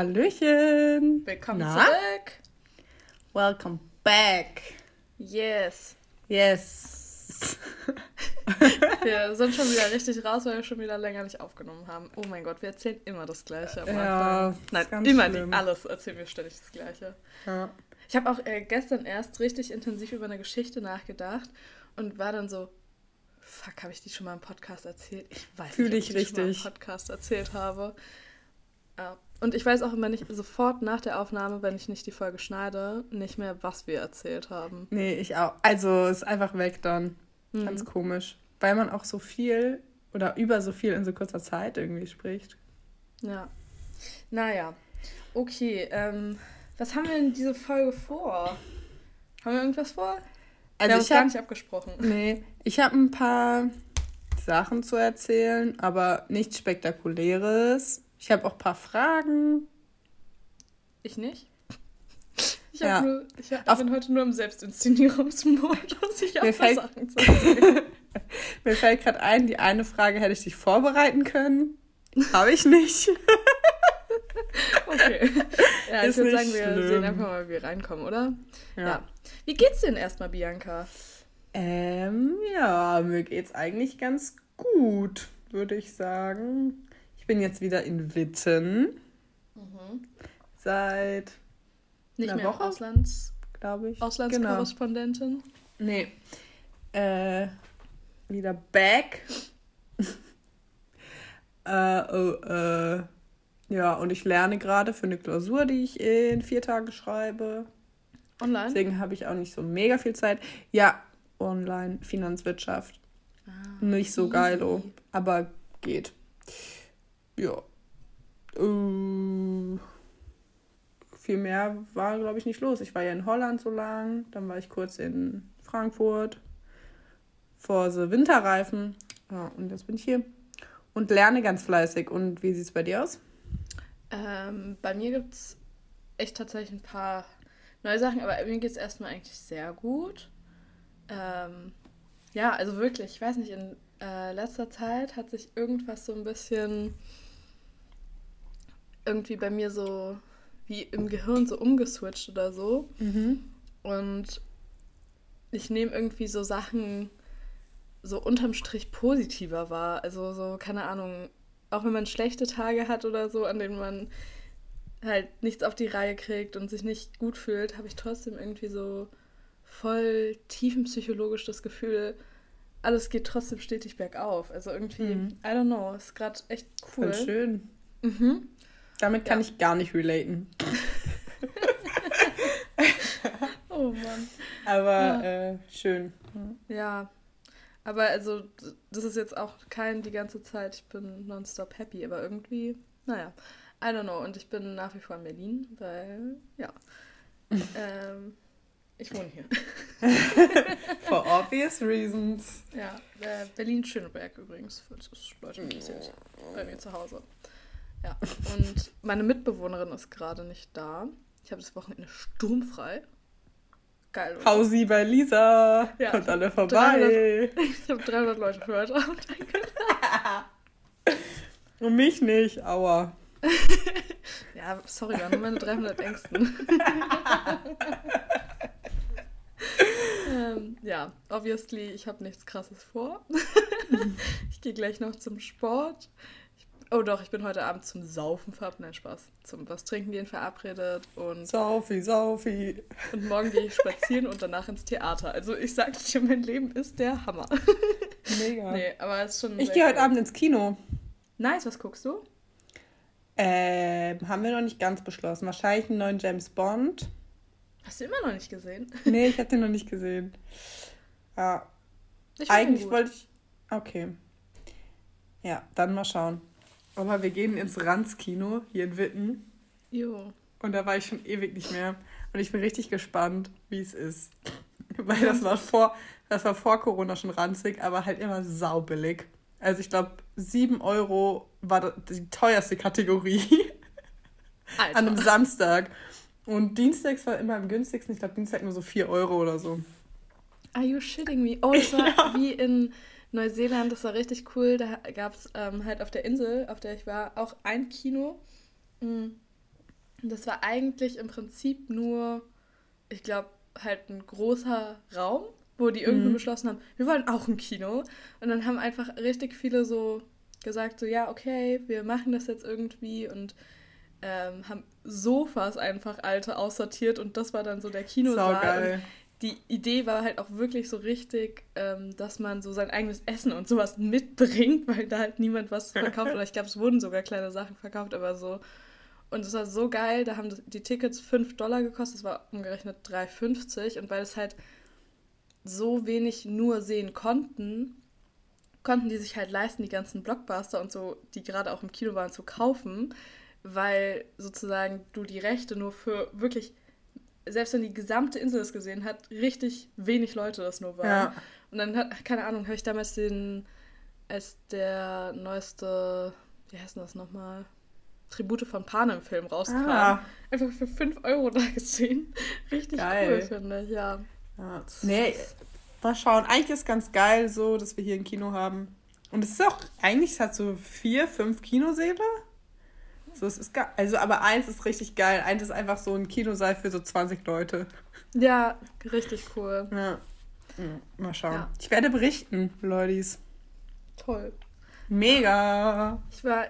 Hallöchen. Willkommen Na? zurück. Welcome back. Yes. Yes. wir sind schon wieder richtig raus, weil wir schon wieder länger nicht aufgenommen haben. Oh mein Gott, wir erzählen immer das Gleiche. ja, Nein, immer nicht. Alles erzählen wir ständig das Gleiche. Ja. Ich habe auch äh, gestern erst richtig intensiv über eine Geschichte nachgedacht und war dann so, fuck, habe ich die schon mal im Podcast erzählt? Ich weiß Fühl nicht, ob ich die schon mal im Podcast erzählt habe. Ja. Und ich weiß auch immer nicht, sofort nach der Aufnahme, wenn ich nicht die Folge schneide, nicht mehr, was wir erzählt haben. Nee, ich auch. Also ist einfach weg dann. Mhm. Ganz komisch. Weil man auch so viel oder über so viel in so kurzer Zeit irgendwie spricht. Ja. Naja. Okay, ähm, was haben wir in dieser Folge vor? Haben wir irgendwas vor? Also wir ich hab, gar nicht abgesprochen. Nee, ich habe ein paar Sachen zu erzählen, aber nichts Spektakuläres. Ich habe auch ein paar Fragen. Ich nicht. Ich, ja. nur, ich hab, bin heute nur im Selbstinszenierungsmodus. Ich habe fällt, Sachen zu. Mir fällt gerade ein, die eine Frage hätte ich dich vorbereiten können. Habe ich nicht. okay. Ja, ich würde sagen, wir schlimm. sehen einfach mal, wie wir reinkommen, oder? Ja. ja. Wie geht's denn erstmal, Bianca? Ähm, ja, mir geht's eigentlich ganz gut, würde ich sagen. Ich bin jetzt wieder in Witten. Mhm. Seit nicht einer mehr Woche, Auslands, glaube ich. Auslandskorrespondentin. Genau. Nee. Äh, wieder back. äh, oh, äh, ja, und ich lerne gerade für eine Klausur, die ich in vier Tagen schreibe. Online? Deswegen habe ich auch nicht so mega viel Zeit. Ja, online, Finanzwirtschaft. Ah, nicht so geil, aber geht. Ja. Uh, viel mehr war, glaube ich, nicht los. Ich war ja in Holland so lang, dann war ich kurz in Frankfurt vor so Winterreifen. Ja, und jetzt bin ich hier und lerne ganz fleißig. Und wie sieht es bei dir aus? Ähm, bei mir gibt es echt tatsächlich ein paar neue Sachen, aber mir geht es erstmal eigentlich sehr gut. Ähm, ja, also wirklich, ich weiß nicht, in äh, letzter Zeit hat sich irgendwas so ein bisschen irgendwie bei mir so wie im Gehirn so umgeswitcht oder so. Mhm. Und ich nehme irgendwie so Sachen so unterm Strich positiver wahr. Also so, keine Ahnung, auch wenn man schlechte Tage hat oder so, an denen man halt nichts auf die Reihe kriegt und sich nicht gut fühlt, habe ich trotzdem irgendwie so voll tiefenpsychologisch das Gefühl, alles geht trotzdem stetig bergauf. Also irgendwie, mhm. I don't know, ist gerade echt cool. Voll schön. Mhm. Damit kann ja. ich gar nicht relaten. oh Mann. Aber ja. äh, schön. Ja, aber also, das ist jetzt auch kein die ganze Zeit, ich bin nonstop happy, aber irgendwie, naja, I don't know. Und ich bin nach wie vor in Berlin, weil, ja, ähm, ich wohne hier. For obvious reasons. Ja, äh, Berlin-Schöneberg übrigens, falls es Leute interessiert, bei mir zu Hause. Ja, und meine Mitbewohnerin ist gerade nicht da. Ich habe das Wochenende sturmfrei. Geil. Oder? Hausi bei Lisa. Ja, Kommt alle vorbei. 300, ich habe 300 Leute für heute Abend Und mich nicht, aua. ja, sorry, waren nur meine 300 Ängsten. ähm, ja, obviously, ich habe nichts Krasses vor. ich gehe gleich noch zum Sport. Oh doch, ich bin heute Abend zum Saufen verabredet. Nein, Spaß. Zum was trinken gehen verabredet. Und Saufi, Saufi. Und morgen gehe ich spazieren und danach ins Theater. Also ich sag dir, mein Leben ist der Hammer. Mega. Nee, aber es ist schon. Ich gehe heute Abend ins Kino. Nice, was guckst du? Ähm, haben wir noch nicht ganz beschlossen. Wahrscheinlich einen neuen James Bond. Hast du immer noch nicht gesehen? Nee, ich habe den noch nicht gesehen. Ja. Ich Eigentlich wollte ich. Okay. Ja, dann mal schauen. Aber wir gehen ins Ranz-Kino hier in Witten. Jo. Und da war ich schon ewig nicht mehr. Und ich bin richtig gespannt, wie es ist. Weil das war vor, das war vor Corona schon ranzig, aber halt immer saubillig. Also ich glaube, 7 Euro war die teuerste Kategorie. Alter. An einem Samstag. Und Dienstags war immer am günstigsten. Ich glaube, Dienstag nur so 4 Euro oder so. Are you shitting me? Oh, das war ja. wie in Neuseeland, das war richtig cool. Da gab es ähm, halt auf der Insel, auf der ich war, auch ein Kino. Mhm. Das war eigentlich im Prinzip nur, ich glaube, halt ein großer Raum, wo die irgendwie mhm. beschlossen haben, wir wollen auch ein Kino. Und dann haben einfach richtig viele so gesagt, so ja, okay, wir machen das jetzt irgendwie und ähm, haben Sofas einfach alte aussortiert und das war dann so der Kinosaal. Die Idee war halt auch wirklich so richtig, ähm, dass man so sein eigenes Essen und sowas mitbringt, weil da halt niemand was verkauft. Oder ich glaube, es wurden sogar kleine Sachen verkauft, aber so. Und es war so geil, da haben die Tickets 5 Dollar gekostet, das war umgerechnet 3,50. Und weil es halt so wenig nur sehen konnten, konnten die sich halt leisten, die ganzen Blockbuster und so, die gerade auch im Kino waren, zu kaufen weil sozusagen du die Rechte nur für wirklich, selbst wenn die gesamte Insel es gesehen hat, richtig wenig Leute das nur waren. Ja. Und dann hat, keine Ahnung, habe ich damals den, als der neueste, wie heißt denn das nochmal? Tribute von Panem Film rauskam. Ah. Einfach für 5 Euro da gesehen. Richtig geil. cool, finde ich, ja. ja nee, mal schauen. Eigentlich ist ganz geil so, dass wir hier ein Kino haben. Und es ist auch, eigentlich es hat so vier, fünf Kinosäle. So, es ist also, aber eins ist richtig geil. Eins ist einfach so ein Kinosaal für so 20 Leute. Ja, richtig cool. Ja. Hm, mal schauen. Ja. Ich werde berichten, Leute. Toll. Mega. Ich war.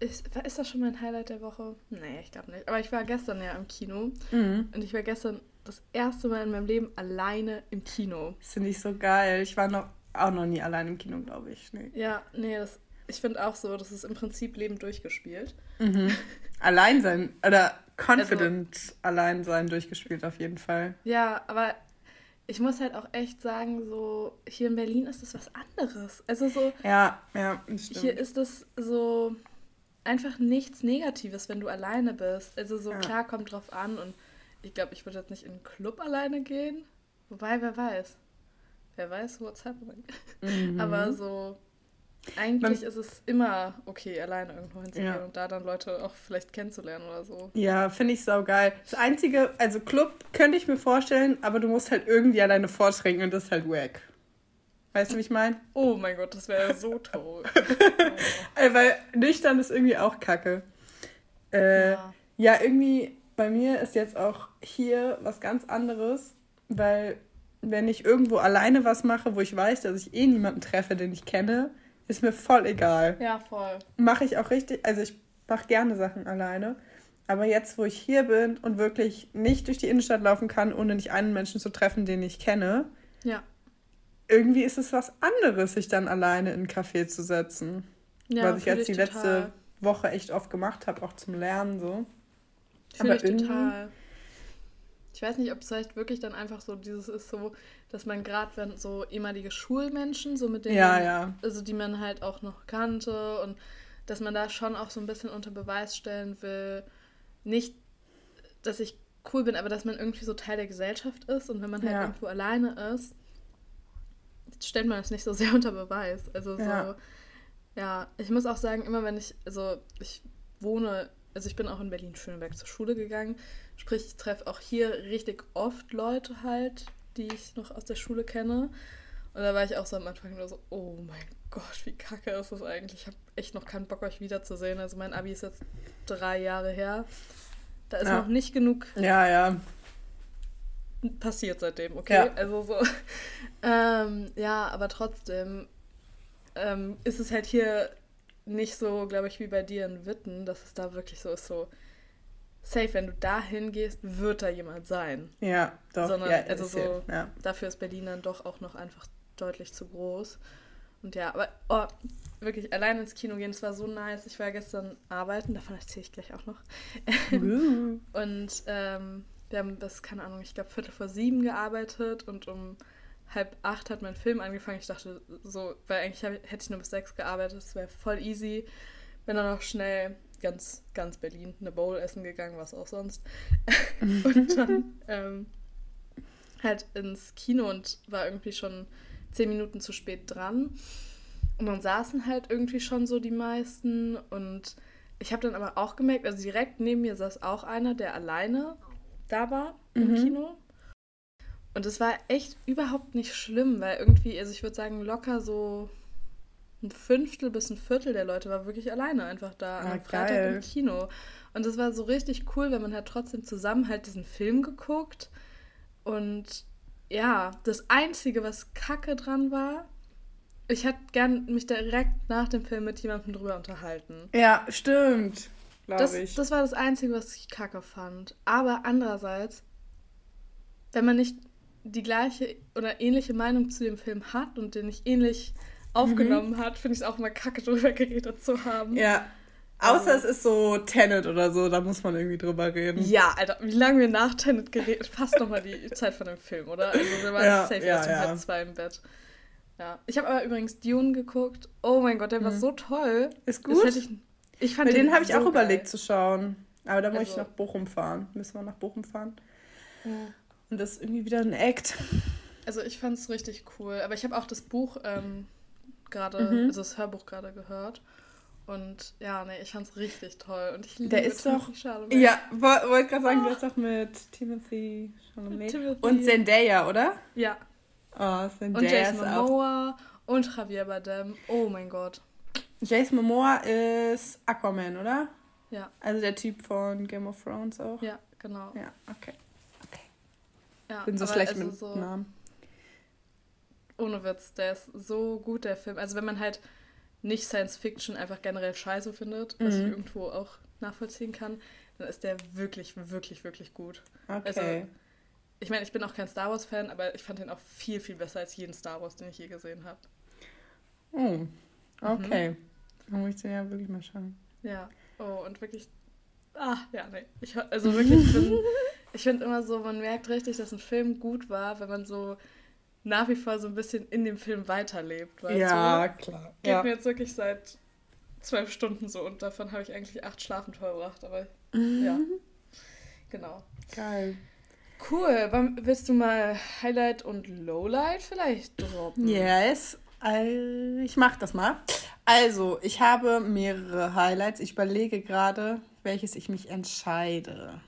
Ich, ist das schon mein Highlight der Woche? Nee, ich glaube nicht. Aber ich war gestern ja im Kino. Mhm. Und ich war gestern das erste Mal in meinem Leben alleine im Kino. Das finde ich so geil. Ich war noch auch noch nie allein im Kino, glaube ich. Nee. Ja, nee, das ich finde auch so, das ist im Prinzip Leben durchgespielt. Mhm. Allein sein oder confident also, allein sein durchgespielt auf jeden Fall. Ja, aber ich muss halt auch echt sagen, so hier in Berlin ist das was anderes. Also so. Ja, ja, stimmt. Hier ist es so einfach nichts Negatives, wenn du alleine bist. Also so ja. klar kommt drauf an und ich glaube, ich würde jetzt nicht in einen Club alleine gehen. Wobei, wer weiß. Wer weiß, what's happening. Mhm. Aber so eigentlich Man, ist es immer okay, alleine irgendwo hinzugehen ja. und da dann Leute auch vielleicht kennenzulernen oder so. Ja, finde ich saugeil. Das Einzige, also Club könnte ich mir vorstellen, aber du musst halt irgendwie alleine vortrinken und das ist halt wack. Weißt du, wie ich meine? Oh mein Gott, das wäre so toll. oh. Weil nüchtern ist irgendwie auch kacke. Äh, ja. ja, irgendwie bei mir ist jetzt auch hier was ganz anderes, weil wenn ich irgendwo alleine was mache, wo ich weiß, dass ich eh niemanden treffe, den ich kenne, ist mir voll egal. Ja, voll. Mache ich auch richtig, also ich mache gerne Sachen alleine. Aber jetzt, wo ich hier bin und wirklich nicht durch die Innenstadt laufen kann, ohne nicht einen Menschen zu treffen, den ich kenne, ja. irgendwie ist es was anderes, sich dann alleine in einen Café zu setzen. Ja, Was ich jetzt die total. letzte Woche echt oft gemacht habe, auch zum Lernen so. Aber ich irgendwie, total. Ich weiß nicht, ob es vielleicht wirklich dann einfach so dieses ist, so, dass man gerade, wenn so ehemalige Schulmenschen, so mit denen, ja, ja. also die man halt auch noch kannte und dass man da schon auch so ein bisschen unter Beweis stellen will, nicht, dass ich cool bin, aber dass man irgendwie so Teil der Gesellschaft ist und wenn man halt ja. irgendwo alleine ist, stellt man das nicht so sehr unter Beweis. Also so, ja. ja, ich muss auch sagen, immer wenn ich, also ich wohne also ich bin auch in Berlin-Schöneberg zur Schule gegangen. Sprich, ich treffe auch hier richtig oft Leute halt, die ich noch aus der Schule kenne. Und da war ich auch so am Anfang nur so, oh mein Gott, wie kacke ist das eigentlich? Ich habe echt noch keinen Bock, euch wiederzusehen. Also mein Abi ist jetzt drei Jahre her. Da ist ja. noch nicht genug ja, ja. passiert seitdem, okay? Ja. Also so. ähm, ja, aber trotzdem ähm, ist es halt hier nicht so, glaube ich, wie bei dir in Witten, dass es da wirklich so ist, so safe, wenn du da hingehst, wird da jemand sein. Ja, doch. Sondern, ja, also so, ja. dafür ist Berlin dann doch auch noch einfach deutlich zu groß. Und ja, aber oh, wirklich allein ins Kino gehen, das war so nice. Ich war gestern arbeiten, davon erzähle ich gleich auch noch. Uh. und ähm, wir haben bis, keine Ahnung, ich glaube Viertel vor sieben gearbeitet und um halb acht hat mein Film angefangen. Ich dachte so, weil eigentlich hab, hätte ich nur bis sechs gearbeitet, das wäre voll easy. Bin dann noch schnell ganz, ganz Berlin eine Bowl essen gegangen, was auch sonst. und dann ähm, halt ins Kino und war irgendwie schon zehn Minuten zu spät dran. Und dann saßen halt irgendwie schon so die meisten. Und ich habe dann aber auch gemerkt, also direkt neben mir saß auch einer, der alleine da war im mhm. Kino. Und es war echt überhaupt nicht schlimm, weil irgendwie, also ich würde sagen, locker so ein Fünftel bis ein Viertel der Leute war wirklich alleine einfach da an Ah, einem Freitag geil. im Kino. Und das war so richtig cool, weil man hat trotzdem zusammen halt diesen Film geguckt. Und ja, das Einzige, was kacke dran war, ich hätte gern mich direkt nach dem Film mit jemandem drüber unterhalten. Ja, stimmt. Das, Glaube ich. das war das Einzige, was ich kacke fand. Aber andererseits, wenn man nicht die gleiche oder ähnliche Meinung zu dem Film hat und den nicht ähnlich aufgenommen hat, finde ich es auch mal kacke, drüber geredet zu haben. Mhm. ja. Außer es ist so Tenet oder so, da muss man irgendwie drüber reden. Ja, Alter, wie lange wir nach Tenet geredet Fast nochmal die Zeit von dem Film, oder? Also wir waren Ja, safe ja, erst um ja. halb zwei im Bett. Ja. Ich habe aber übrigens Dune geguckt. Oh mein Gott, der war so toll. Mhm. Ist gut. ich, ich fand Bei den habe ich so auch überlegt geil. zu schauen. Aber da muss ich Also- nach Bochum fahren. Müssen wir nach Bochum fahren. Ja. Und das ist irgendwie wieder ein Act. Also ich fand es richtig cool. Aber ich habe auch das Buch ähm, gerade, Mhm. also das Hörbuch gerade gehört. Und ja, nee, ich fand es richtig toll. Und ich liebe Der ist doch. Chalamet. Ja, wo- wollte gerade sagen, der ist doch mit Timothy Chalamet. Timothy. Und Zendaya, oder? Ja. Oh, Und Zendaya Jason ist auch. Momoa und Javier Bardem. Oh mein Gott. Jason Momoa ist Aquaman, oder? Ja, Also der Typ von Game of Thrones auch. ja, genau. Ja, okay. Ja, Bin so schlecht also mit so, Namen. Ohne Witz, der ist so gut, der Film. Also wenn man halt nicht Science Fiction einfach generell scheiße findet, was ich Mhm. irgendwo auch nachvollziehen kann, dann ist der wirklich, wirklich, wirklich gut. Okay. Also- Ich meine, ich bin auch kein Star Wars-Fan, aber ich fand den auch viel, viel besser als jeden Star Wars, den ich je gesehen habe. oh, okay. Dann muss ich den ja wirklich mal schauen. Ja. Oh, und wirklich. Ah, ja, nee. Ich, also wirklich, ich finde immer so, man merkt richtig, dass ein Film gut war, wenn man so nach wie vor so ein bisschen in dem Film weiterlebt, weißt ja, du? klar. Geht Ja. mir jetzt wirklich seit zwölf Stunden so und davon habe ich eigentlich acht schlafend verbracht, aber Mhm. ja. Genau. Geil. Cool. Wann- Willst du mal Highlight und Lowlight vielleicht droppen? Yes, ich mach das mal. Also, ich habe mehrere Highlights. Ich überlege gerade, welches ich mich entscheide.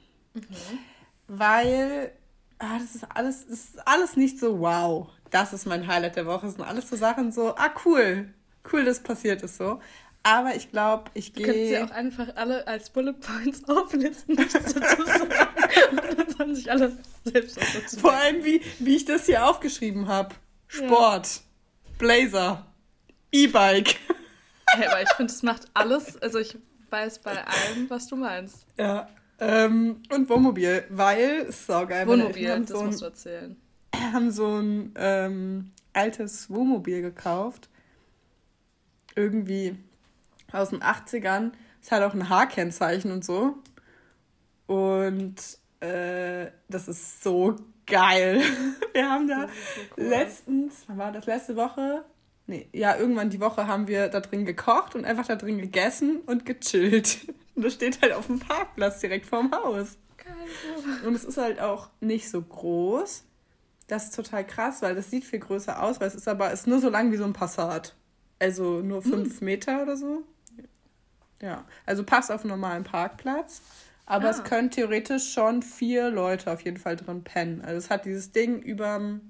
Weil, ah, das ist alles, das ist alles nicht so wow. Das ist mein Highlight der Woche. Das sind alles so Sachen so, ah, cool. Cool, dass passiert ist so. Aber ich glaube, ich Du könntest sie gehe. auch einfach alle als Bullet Points auflisten, nichts dazu sagen. Und dann sollen sich alle selbst dazu Vor denken. allem, wie, wie ich das hier aufgeschrieben habe. Sport, Blazer, E-Bike. Hey, aber ich finde, es macht alles, also ich weiß bei allem, was du meinst. Ja. Ähm, und Wohnmobil, weil, ist saugeil. Wohnmobil, haben das so ein, musst du erzählen. haben so ein ähm, altes Wohnmobil gekauft. Irgendwie aus den 80ern. Es hat auch ein H-Kennzeichen und so. Und äh, das ist so geil. Wir haben da so cool. letztens, wann war das letzte Woche? Nee, ja, irgendwann die Woche haben wir da drin gekocht und einfach da drin gegessen und gechillt. Und das steht halt auf dem Parkplatz direkt vorm Haus. Geil. Und es ist halt auch nicht so groß. Das ist total krass, weil das sieht viel größer aus, weil es ist aber ist nur so lang wie so ein Passat. Also nur fünf Meter oder so. Ja, also passt auf einen normalen Parkplatz. Aber Ah. es können theoretisch schon vier Leute auf jeden Fall drin pennen. Also es hat dieses Ding überm,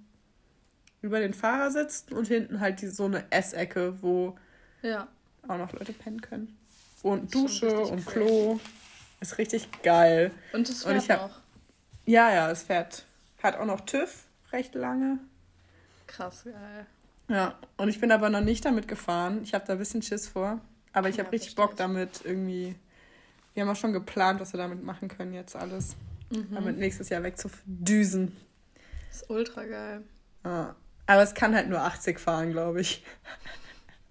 über den Fahrersitz und hinten halt die, so eine Essecke, wo Ja. auch noch Leute pennen können. Und Dusche und cool. Klo. Ist richtig geil. Und es Und fährt ich hab- noch. Ja, ja, es fährt. Hat auch noch TÜV, recht lange. Krass, geil. Ja, und ich bin aber noch nicht damit gefahren. Ich habe da ein bisschen Schiss vor. Aber ich Ja, habe richtig versteh Bock damit irgendwie. Wir haben auch schon geplant, was wir damit machen können jetzt alles. Mhm. Damit nächstes Jahr wegzudüsen. Ist ultra geil. Ja. Aber es kann halt nur 80 fahren, glaube ich.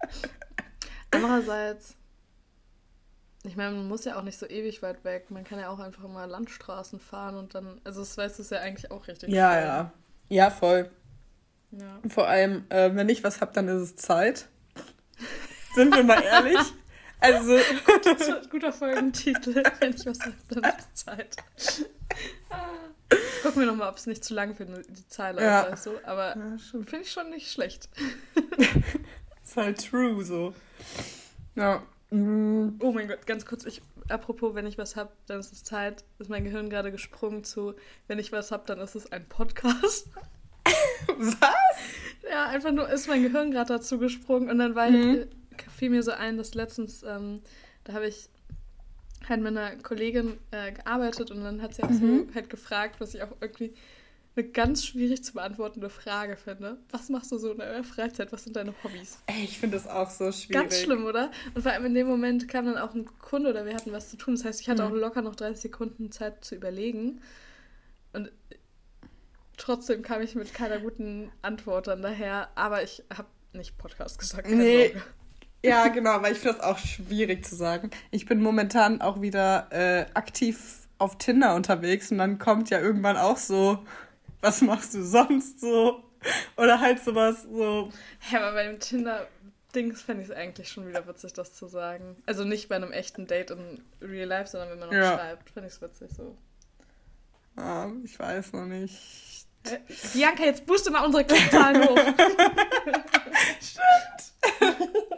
Andererseits, ich meine, man muss ja auch nicht so ewig weit weg. Man kann ja auch einfach immer Landstraßen fahren und dann, also das weißt du ja eigentlich auch richtig. Ja, schön. ja. Ja, voll. ja. Vor allem, äh, wenn ich was hab, dann ist es Zeit. Sind wir mal ehrlich? Also, ein guter Folgentitel. Wenn ich was sage, dann ist es Zeit. Gucken wir nochmal, ob es nicht zu lang für die Zeile Ja. weißt du? Aber ja, finde ich schon nicht schlecht. Ist halt true so. Ja. Mm. Oh mein Gott, ganz kurz, ich, apropos, wenn ich was hab, dann ist es Zeit, ist mein Gehirn gerade gesprungen zu, wenn ich was hab, dann ist es ein Podcast. Was? Ja, einfach nur ist mein Gehirn gerade dazu gesprungen und dann war Mhm. ich, fiel mir so ein, dass letztens, ähm, da habe ich halt mit einer Kollegin äh, gearbeitet und dann hat sie auch Mhm. so halt gefragt, was ich auch irgendwie eine ganz schwierig zu beantwortende Frage finde. Was machst du so in deiner Freizeit? Was sind deine Hobbys? Ey, ich finde das auch so schwierig. Ganz schlimm, oder? Und vor allem in dem Moment kam dann auch ein Kunde oder wir hatten was zu tun. Das heißt, ich hatte Mhm. auch locker noch 30 Sekunden Zeit zu überlegen. Und trotzdem kam ich mit keiner guten Antwort dann daher. Aber ich habe nicht Podcast gesagt. keine Nee. Sorge. Ja, genau, weil ich finde das auch schwierig zu sagen. Ich bin momentan auch wieder äh, aktiv auf Tinder unterwegs und dann kommt ja irgendwann auch so, was machst du sonst so? Oder halt sowas so. Ja, aber bei dem Tinder-Dings fände ich es eigentlich schon wieder witzig, das zu sagen. Also nicht bei einem echten Date in Real Life, sondern wenn man noch Ja. schreibt, finde ich es witzig so. Ah, ich weiß noch nicht. Hä? Bianca, jetzt booste mal unsere Klickzahlen hoch.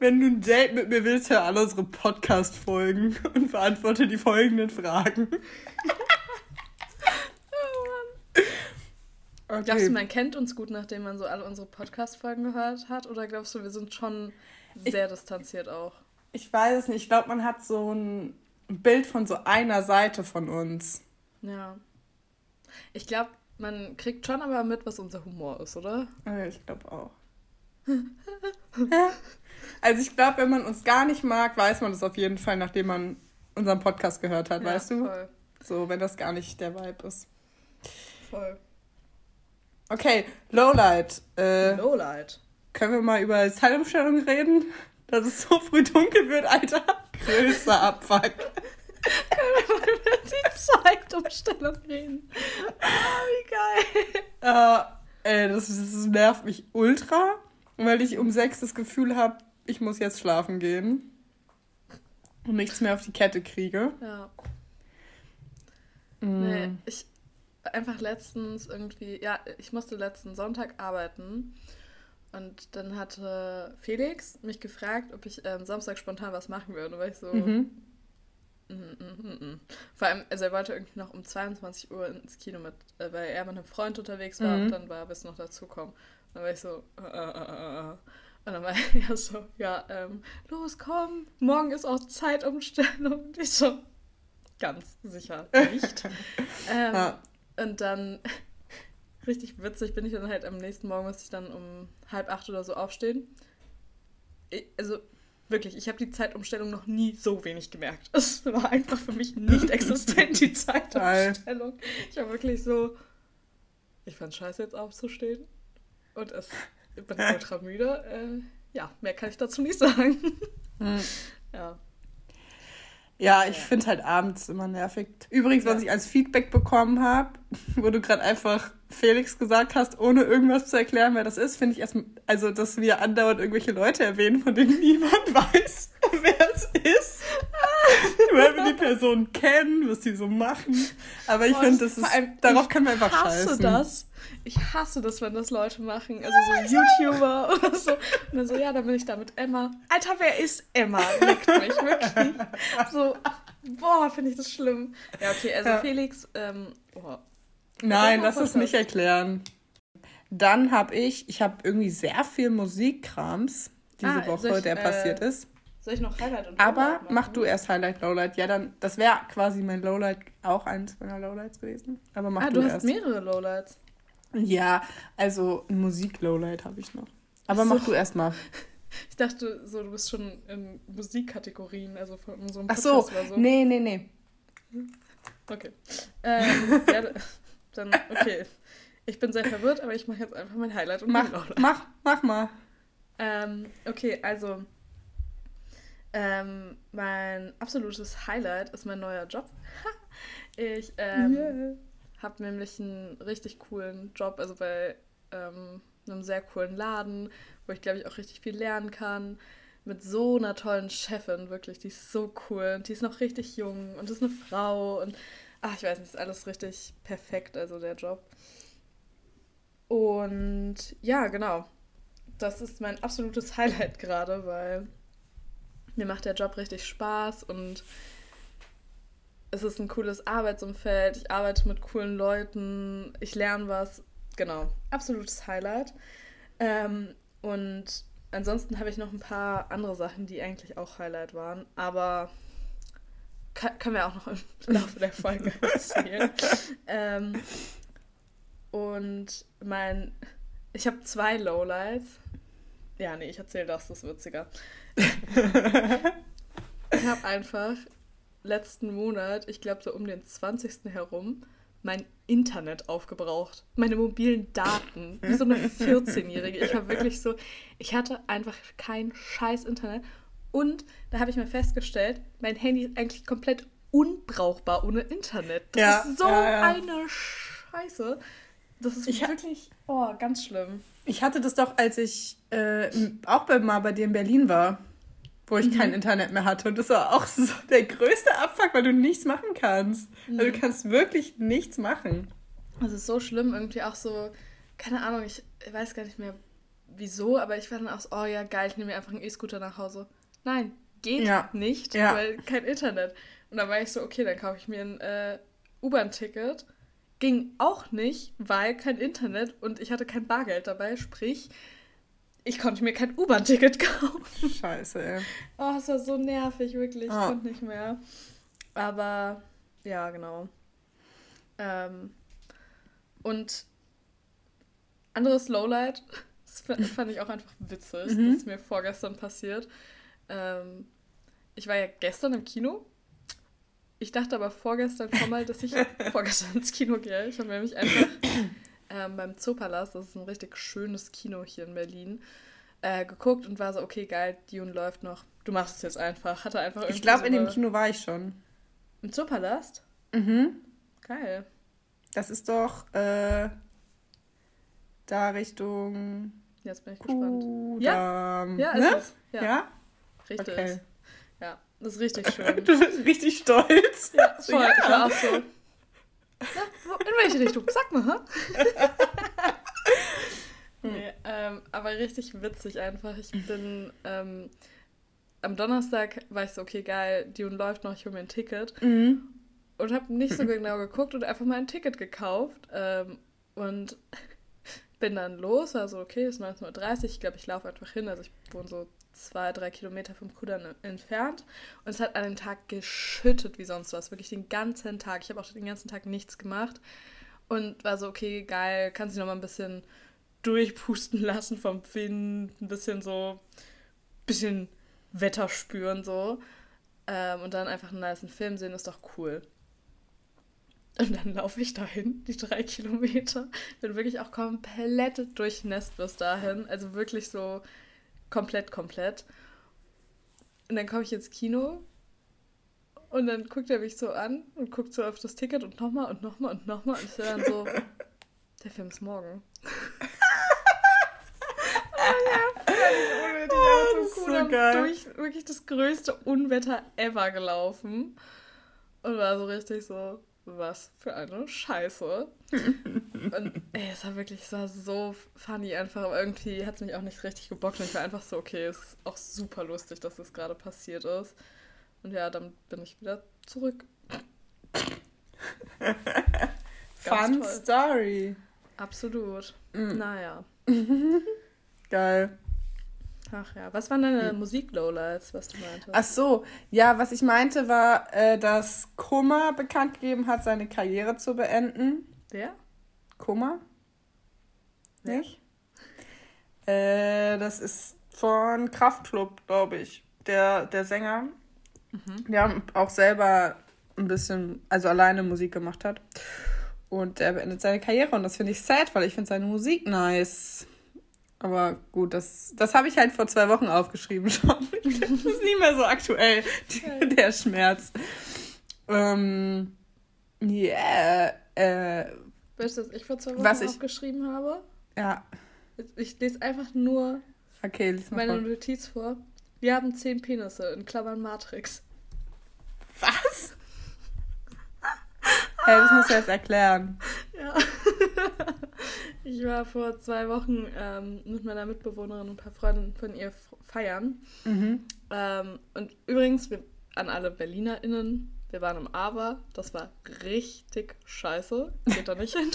Wenn du ein Date mit mir willst, hör alle unsere Podcast-Folgen und beantworte die folgenden Fragen. oh Mann. Okay. Glaubst du, man kennt uns gut, nachdem man so alle unsere Podcast-Folgen gehört hat? Oder glaubst du, wir sind schon sehr distanziert auch? Ich weiß es nicht. Ich glaube, man hat so ein Bild von so einer Seite von uns. Ja. Ich glaube, man kriegt schon aber mit, was unser Humor ist, oder? Ja, Ich glaube auch. also ich glaube, wenn man uns gar nicht mag, weiß man das auf jeden Fall, nachdem man unseren Podcast gehört hat, Ja, weißt du? Voll. So, wenn das gar nicht der Vibe ist. Voll. Okay, Lowlight. Äh, Lowlight. können wir mal über Zeitumstellung reden? Dass es so früh dunkel wird, Alter. Größer Abfuck. Können wir mal über die Zeitumstellung reden? Ah, wie geil. Äh, ey, das, das nervt mich ultra, weil ich um sechs das Gefühl habe, ich muss jetzt schlafen gehen. Und nichts mehr auf die Kette kriege. Ja. Mm. Nee, ich einfach letztens irgendwie, ja, ich musste letzten Sonntag arbeiten und dann hatte Felix mich gefragt, ob ich ähm, Samstag spontan was machen würde, weil ich so, Mhm. mm, mm, mm, mm. vor allem, also er wollte irgendwie noch um 22 Uhr ins Kino mit, äh, weil er mit einem Freund unterwegs war Mhm. und dann war er bis noch dazukommen. Dann war ich so, äh, äh, äh, äh. Und dann war er so, ja, ähm, los, komm, morgen ist auch Zeitumstellung. Und ich so, ganz sicher nicht. ähm, Ja. Und dann, richtig witzig, bin ich dann halt am nächsten Morgen, musste ich dann um halb acht oder so aufstehen. Ich, also wirklich, ich habe die Zeitumstellung noch nie so wenig gemerkt. Es war einfach für mich nicht existent, die Zeitumstellung. Ich war wirklich so, ich fand scheiße jetzt aufzustehen. Und es, ich bin ultra müde. Äh, ja, mehr kann ich dazu nicht sagen. Mhm. Ja. Ja, ich finde halt abends immer nervig. Übrigens, was ich als Feedback bekommen habe, wo du gerade einfach Felix gesagt hast, ohne irgendwas zu erklären, wer das ist, finde ich erst, also, dass wir andauernd irgendwelche Leute erwähnen, von denen niemand weiß, wer es ist. Weil wir die Person kennen, was die so machen. Aber ich finde, ich- das ist, allem, darauf ich kann man einfach hasse scheißen. das. Ich hasse das, wenn das Leute machen. Also so YouTuber oder so. Und dann so, ja, dann bin ich da mit Emma. Alter, wer ist Emma? Leckt mich wirklich. So, boah, finde ich das schlimm. Ja, okay, also Ja. Felix, ähm, oh. Nein, lass es nicht erklären. Dann habe ich, ich habe irgendwie sehr viel Musikkrams diese Ah, Woche, ich, der äh, passiert ist. Soll ich noch Highlight und Aber Lowlight machen? mach du erst Highlight, Lowlight. Ja, dann, das wäre quasi mein Lowlight, auch eines meiner Lowlights gewesen. Aber mach Ah, du, du hast erst. mehrere Lowlights. Ja, also ein Musik-Lowlight habe ich noch. Aber Ach so. mach du erst mal. Ich dachte so, du bist schon in Musikkategorien, also von unserem Ach Podcast so, oder so. nee, nee, nee. Okay. Ähm, ja, dann, okay. Ich bin sehr verwirrt, aber ich mache jetzt einfach mein Highlight und mein Mach, Lowlight. mach, mach mal. Ähm, okay, also ähm, mein absolutes Highlight ist mein neuer Job. ich ähm, Yeah. habe nämlich einen richtig coolen Job, also bei ähm, einem sehr coolen Laden, wo ich glaube ich auch richtig viel lernen kann. Mit so einer tollen Chefin, wirklich, die ist so cool und die ist noch richtig jung und ist eine Frau und ach, ich weiß nicht, ist alles richtig perfekt, also der Job. Und ja, genau. Das ist mein absolutes Highlight gerade, weil mir macht der Job richtig Spaß und es ist ein cooles Arbeitsumfeld. Ich arbeite mit coolen Leuten, ich lerne was. Genau, absolutes Highlight. Ähm, und ansonsten habe ich noch ein paar andere Sachen, die eigentlich auch Highlight waren, aber können wir auch noch im Laufe der Folge erzählen. ähm, und mein, ich habe zwei Lowlights. Ja, nee, ich erzähle das, das ist witziger. ich habe einfach letzten Monat, ich glaube so um den 20. herum, mein Internet aufgebraucht. Meine mobilen Daten. Wie so eine 14-Jährige. Ich war wirklich so, ich hatte einfach kein scheiß Internet. Und da habe ich mal festgestellt, mein Handy ist eigentlich komplett unbrauchbar ohne Internet. Das ja, ist so ja, ja. eine Scheiße. Das ist ich wirklich, oh, ganz schlimm. Ich hatte das doch, als ich äh, auch bei, mal bei dir in Berlin war, wo ich mhm. kein Internet mehr hatte. Und das war auch so der größte Abfuck, weil du nichts machen kannst. Mhm. Also du kannst wirklich nichts machen. Das ist so schlimm, irgendwie auch so, keine Ahnung, ich weiß gar nicht mehr wieso, aber ich war dann auch so, oh ja, geil, ich nehme mir einfach einen E-Scooter nach Hause. Nein, geht ja. nicht, ja. weil kein Internet. Und dann war ich so, okay, dann kaufe ich mir ein äh, U-Bahn-Ticket. Ging auch nicht, weil kein Internet und ich hatte kein Bargeld dabei. Sprich, ich konnte mir kein U-Bahn-Ticket kaufen. Scheiße, ey. Oh, es war so nervig, wirklich. Ich oh. konnte nicht mehr. Aber ja, genau. Ähm, und anderes Lowlight, das fand ich auch einfach witzig. Mhm. Das ist mir vorgestern passiert. Ähm, ich war ja gestern im Kino ich dachte aber vorgestern schon mal, dass ich vorgestern ins Kino gehe. Ich habe nämlich einfach ähm, beim Zoopalast, das ist ein richtig schönes Kino hier in Berlin, äh, geguckt und war so, okay, geil, Dune läuft noch. Du machst es jetzt einfach. Hatte einfach Ich glaube, in dem Kino war ich schon. Im Zoopalast? Mhm. Geil. Das ist doch äh, da Richtung. Jetzt bin ich gespannt. Ja, ja, ist ne? es. Ja. ja? Richtig. Okay. Das ist richtig schön. Du bist richtig stolz. Ja, voll. Ja. Ich war auch so. Ja, in welche Richtung? Sag mal, ha? nee, ähm, aber richtig witzig einfach. Ich bin ähm, am Donnerstag war ich so, okay, geil, Dune läuft noch, ich hole mir ein Ticket. Mhm. Und habe nicht so genau geguckt und einfach mal ein Ticket gekauft. Ähm, und bin dann los, also okay, es ist 19.30 Uhr, ich glaube, ich laufe einfach hin. Also ich wohne so zwei, drei Kilometer vom Kudamm entfernt. Und es hat an dem Tag geschüttet wie sonst was. Wirklich den ganzen Tag. Ich habe auch den ganzen Tag nichts gemacht. Und war so, okay, geil, kannst du noch mal ein bisschen durchpusten lassen vom Wind, ein bisschen so, bisschen Wetter spüren so. Ähm, und dann einfach einen nice Film sehen, ist doch cool. Und dann laufe ich dahin, die drei Kilometer. Bin wirklich auch komplett durchnässt bis dahin. Also wirklich so Komplett, komplett. Und dann komme ich ins Kino und dann guckt er mich so an und guckt so auf das Ticket und nochmal und nochmal und nochmal. Und ich dann so, der Film ist morgen. oh ja, völlig unnötig. Oh, so cool. So durch wirklich das größte Unwetter ever gelaufen. Und war so richtig so, was für eine Scheiße. und ey, es war wirklich, es war so funny einfach, aber irgendwie hat es mich auch nicht richtig gebockt und ich war einfach so, okay, es ist auch super lustig, dass das gerade passiert ist. Und ja, dann bin ich wieder zurück. Fun toll. Story. Absolut. Mm. Naja. Geil. Ach ja, was waren deine hm. Musik-Lowlights, was du meintest? Ach so, ja, was ich meinte war, äh, dass Kummer bekannt gegeben hat, seine Karriere zu beenden. Wer? Kummer? Nicht? Äh, das ist von Kraftklub, glaube ich, der, der Sänger. Mhm. Der auch selber ein bisschen, also alleine Musik gemacht hat. Und er beendet seine Karriere und das finde ich sad, weil ich finde seine Musik nice. Aber gut, das, das habe ich halt vor zwei Wochen aufgeschrieben schon. das ist nicht mehr so aktuell, die, der Schmerz. Ähm, yeah. Äh, weißt du, was ich vor zwei Wochen was ich, aufgeschrieben habe? Ja. Ich lese einfach nur okay, lies meine vor. Notiz vor. Wir haben zehn Penisse, in Klammern Matrix. Was? Hey, das musst du jetzt erklären. Ja. Ich war vor zwei Wochen ähm, mit meiner Mitbewohnerin und ein paar Freunden von ihr feiern. Mhm. Ähm, und übrigens, wir, an alle BerlinerInnen, wir waren im Aber, das war richtig scheiße. Geht da nicht hin.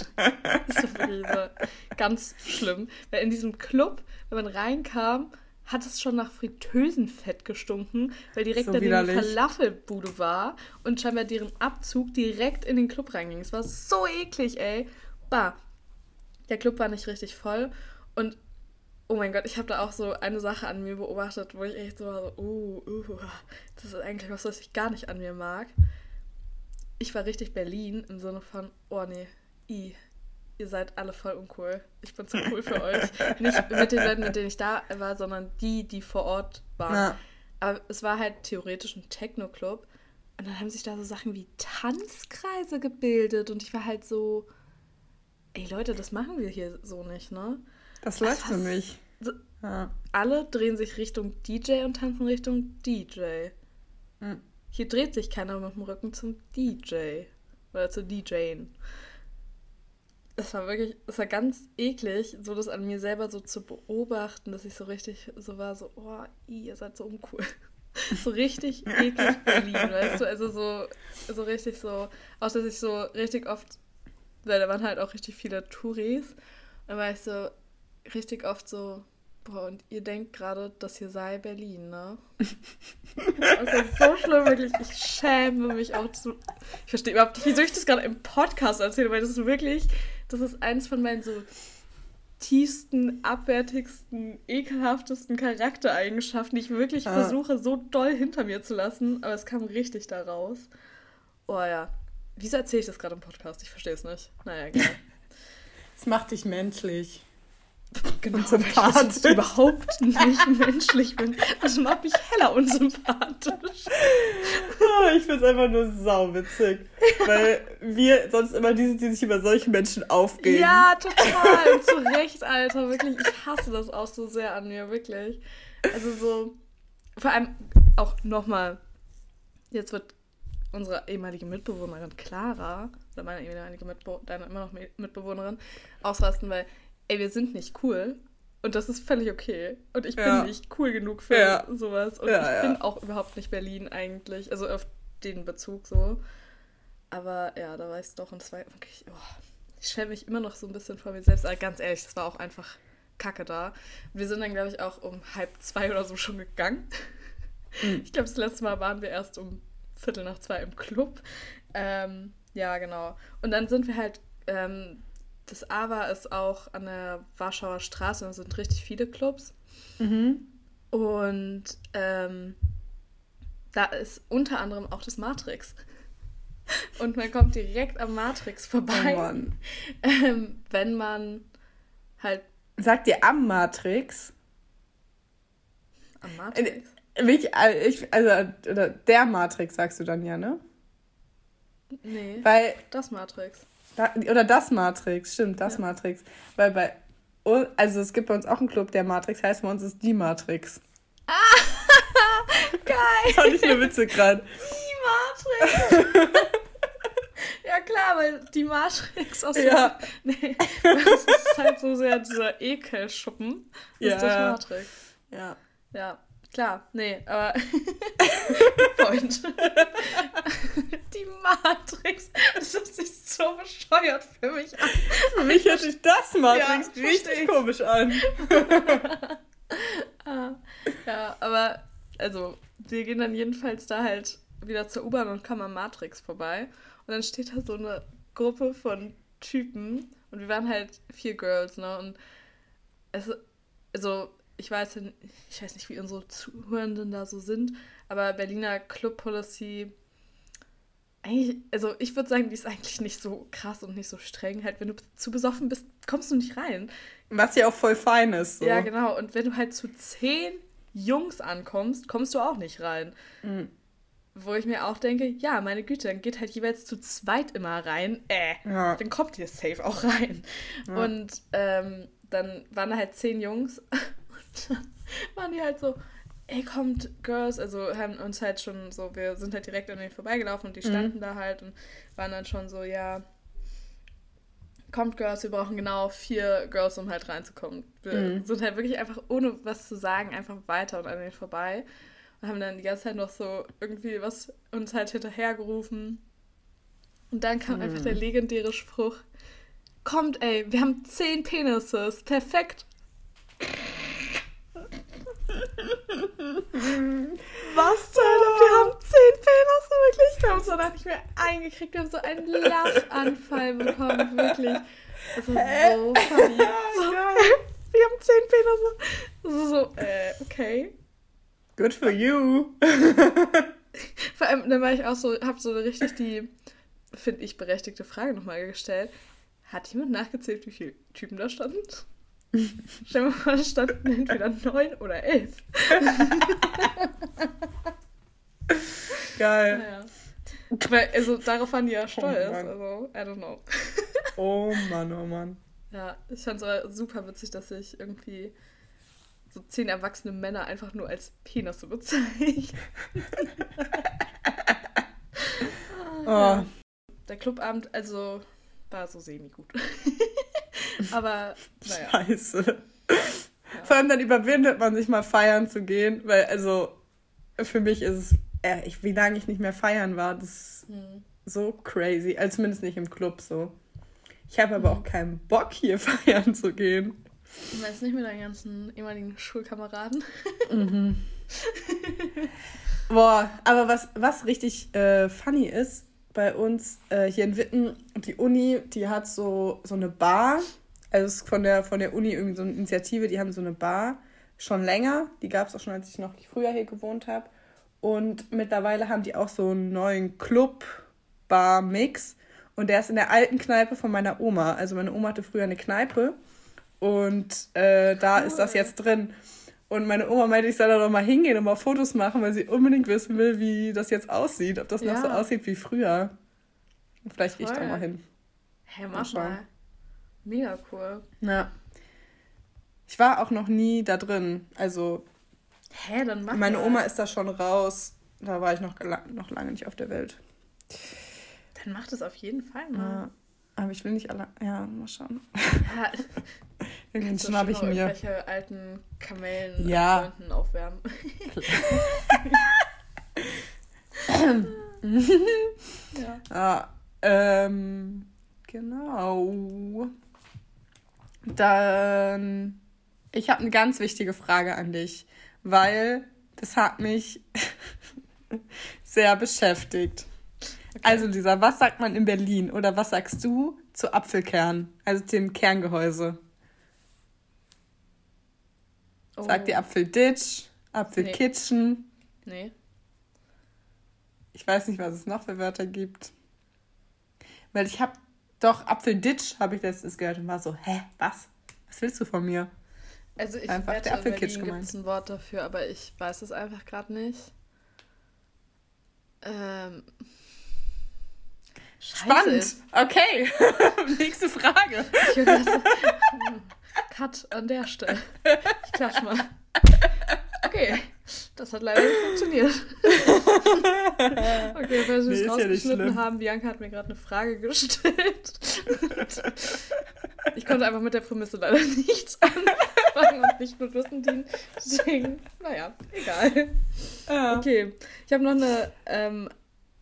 das ist wirklich so ganz schlimm. Weil in diesem Club, wenn man reinkam, hat es schon nach Fritteusenfett gestunken, weil direkt so daneben die Falafelbude war und scheinbar deren Abzug direkt in den Club reinging. Es war so eklig, ey. Bah. Der Club war nicht richtig voll und oh mein Gott, ich habe da auch so eine Sache an mir beobachtet, wo ich echt so war, so, uh, uh, das ist eigentlich was, was ich gar nicht an mir mag. Ich war richtig Berlin im Sinne von, oh nee, i, ihr seid alle voll uncool. Ich bin zu cool für euch. Nicht mit den Leuten, mit denen ich da war, sondern die, die vor Ort waren. Ja. Aber es war halt theoretisch ein Techno-Club. Und dann haben sich da so Sachen wie Tanzkreise gebildet. Und ich war halt so, ey Leute, das machen wir hier so nicht, ne? Das läuft für mich. Ja. Alle drehen sich Richtung DJ und tanzen Richtung DJ. Mhm. Hier dreht sich keiner mit dem Rücken zum DJ. Oder zu DJen es war wirklich, es war ganz eklig, so das an mir selber so zu beobachten, dass ich so richtig so war, so, oh, ihr seid so uncool. so richtig eklig Berlin, weißt du? Also so, so richtig so, auch dass ich so richtig oft, weil da waren halt auch richtig viele Touris, dann war ich so richtig oft so, boah, und ihr denkt gerade, das hier sei Berlin, ne? das ist so schlimm, wirklich. Ich schäme mich auch zu. Ich verstehe überhaupt nicht, wieso ich das gerade im Podcast erzähle, weil das ist wirklich das ist eins von meinen so tiefsten, abwertigsten, ekelhaftesten Charaktereigenschaften, die ich wirklich ah. versuche, so doll hinter mir zu lassen, aber es kam richtig da raus. Oh ja. Wieso erzähle ich das gerade im Podcast? Ich verstehe es nicht. Naja, egal. Es macht dich menschlich. Genau, unsympathisch. ich überhaupt nicht menschlich bin. Das macht mich heller unsympathisch. Oh, ich finde es einfach nur sauwitzig. Weil wir sonst immer die sind, die sich über solche Menschen aufgeben. Ja, total. Und zu Recht, Alter. Wirklich, ich hasse das auch so sehr an mir, wirklich. Also so, vor allem auch nochmal, jetzt wird unsere ehemalige Mitbewohnerin Clara, oder meine ehemalige Mitbewohnerin, deine immer noch Mitbewohnerin, ausrasten, weil ey, wir sind nicht cool. Und das ist völlig okay. Und ich ja. bin nicht cool genug für ja. sowas. Und ja, ich bin auch überhaupt nicht Berlin eigentlich. Also auf den Bezug so. Aber ja, da war ich es doch. Und es war wirklich, oh, ich schäme mich immer noch so ein bisschen vor mir selbst. Aber ganz ehrlich, das war auch einfach Kacke da. Wir sind dann, glaube ich, auch um halb zwei oder so schon gegangen. Mhm. Ich glaube, das letzte Mal waren wir erst um Viertel nach zwei im Club. Ähm, ja, genau. Und dann sind wir halt ähm, das AWA ist auch an der Warschauer Straße und es sind richtig viele Clubs. Mhm. Und ähm, da ist unter anderem auch das Matrix. Und man kommt direkt am Matrix vorbei. Oh ähm, wenn man halt. Sagt ihr am Matrix? Am Matrix? Ich, äh, ich, also, oder der Matrix sagst du dann ja, ne? Nee. Weil. Das Matrix. Da, oder das Matrix, stimmt, das ja. Matrix. Weil bei, also es gibt bei uns auch einen Club, der Matrix heißt, bei uns ist die Matrix. Ah, geil. Das fand ich nur witzig gerade. Die Matrix. ja klar, weil die Matrix aus ja. Nee, das ist halt so sehr dieser Ekelschuppen. Das ja. ist durch Matrix. Ja. Ja. Klar, nee, aber Point. Die Matrix, das hört sich so bescheuert für mich an. Für mich hört sich das Matrix ja, richtig komisch an. ah, ja, aber also, wir gehen dann jedenfalls da halt wieder zur U-Bahn und kommen am Matrix vorbei. Und dann steht da so eine Gruppe von Typen und wir waren halt vier Girls, ne? Und es, also ich weiß, ich weiß nicht, wie unsere Zuhörenden da so sind, aber Berliner Club Policy, eigentlich, also ich würde sagen, die ist eigentlich nicht so krass und nicht so streng. Halt, wenn du zu besoffen bist, kommst du nicht rein. Was ja auch voll fein ist. So. Ja, genau. Und wenn du halt zu zehn Jungs ankommst, kommst du auch nicht rein. Mhm. Wo ich mir auch denke, ja, meine Güte, dann geht halt jeweils zu zweit immer rein. Äh, ja. dann kommt ihr safe auch rein. Ja. Und ähm, dann waren da halt zehn Jungs waren die halt so, ey, kommt, Girls, also haben uns halt schon so, wir sind halt direkt an denen vorbeigelaufen und die mhm. standen mhm. da halt und waren dann schon so, ja, kommt Girls, wir brauchen genau vier Girls, um halt reinzukommen. Wir mhm. sind halt wirklich einfach, ohne was zu sagen, einfach weiter und an denen vorbei und haben dann die ganze Zeit noch so irgendwie was uns halt hinterhergerufen. Und dann kam mhm. einfach der legendäre Spruch, kommt ey, wir haben zehn Penises, perfekt. Was zur Hölle? Wir haben zehn Penisse, wirklich. Wir haben uns danach nicht mehr eingekriegt. Wir haben so einen Lachanfall bekommen, wirklich. Das war so funny. So, wir haben zehn Penisse. So, so, äh, okay. Good for you. Vor allem, dann war ich auch so, hab so richtig die, finde ich, berechtigte Frage nochmal gestellt. Hat jemand nachgezählt, wie viele Typen da standen? Stell dir mal vor, da standen entweder neun oder elf. Geil. Naja. Weil, also darauf waren die ja stolz. Mann. also, I don't know. Oh Mann, oh Mann. Ja, ich fand es aber super witzig, dass ich irgendwie so zehn erwachsene Männer einfach nur als Penis so bezeichne. Oh, Der Clubabend, also, war so semi-gut. Aber, naja. scheiße. Vor allem dann überwindet man sich mal feiern zu gehen, weil also für mich ist es, äh, wie lange ich nicht mehr feiern war, das ist Hm. so crazy. Also zumindest nicht im Club so. Ich habe aber auch keinen Bock hier feiern zu gehen. Du meinst nicht mit deinen ganzen ehemaligen Schulkameraden? Boah, aber was, was richtig äh, funny ist, bei uns äh, hier in Witten, die Uni, die hat so, so eine Bar. Also es ist von der, von der Uni irgendwie so eine Initiative, die haben so eine Bar schon länger. Die gab es auch schon, als ich noch früher hier gewohnt habe. Und mittlerweile haben die auch so einen neuen Club-Bar-Mix. Und der ist in der alten Kneipe von meiner Oma. Also meine Oma hatte früher eine Kneipe. Und äh, da ist das jetzt drin. Und meine Oma meinte, ich soll da doch mal hingehen und mal Fotos machen, weil sie unbedingt wissen will, wie das jetzt aussieht. Ob das noch Ja. so aussieht wie früher. Und vielleicht gehe ich da mal hin. Hä, Mal mach mal. Mega cool. Ja. Ich war auch noch nie da drin. Also, Hä, dann mach meine. Oma ist da schon raus. Da war ich noch, noch lange nicht auf der Welt. Dann mach das auf jeden Fall mal. Ja. Aber ich will nicht alle. Ja, mal schauen. Ja, Irgendwann kannst du schnapp ich mir. irgendwelche alten Kamellen Ja. Freunden aufwärmen. ja. Ah, ähm, genau. Dann, ich habe eine ganz wichtige Frage an dich, weil das hat mich sehr beschäftigt. Also Lisa, was sagt man in Berlin oder was sagst du zu Apfelkern, also dem Kerngehäuse? Oh, Sagt ihr Apfelditch, Apfelkitchen? Nee. Ich weiß nicht, was es noch für Wörter gibt. Weil ich habe doch Apfelditch habe ich letztens gehört und war so, hä, was? Was willst du von mir? Also ich Einfach wette, der Apfelkitsch gemeint. gibt es ein Wort dafür, aber ich weiß es einfach gerade nicht. Ähm. Spannend. Okay. Nächste Frage. Cut an der Stelle. Ich klatsch mal. Okay, das hat leider nicht funktioniert. Okay, weil wir Nee, es ja nicht rausgeschnitten schlimm. haben, Bianca hat mir gerade eine Frage gestellt. Ich konnte einfach mit der Prämisse leider nichts anfangen und nicht mit Wissen dienen. Deswegen, naja, egal. Ja. Okay, ich habe noch eine ähm,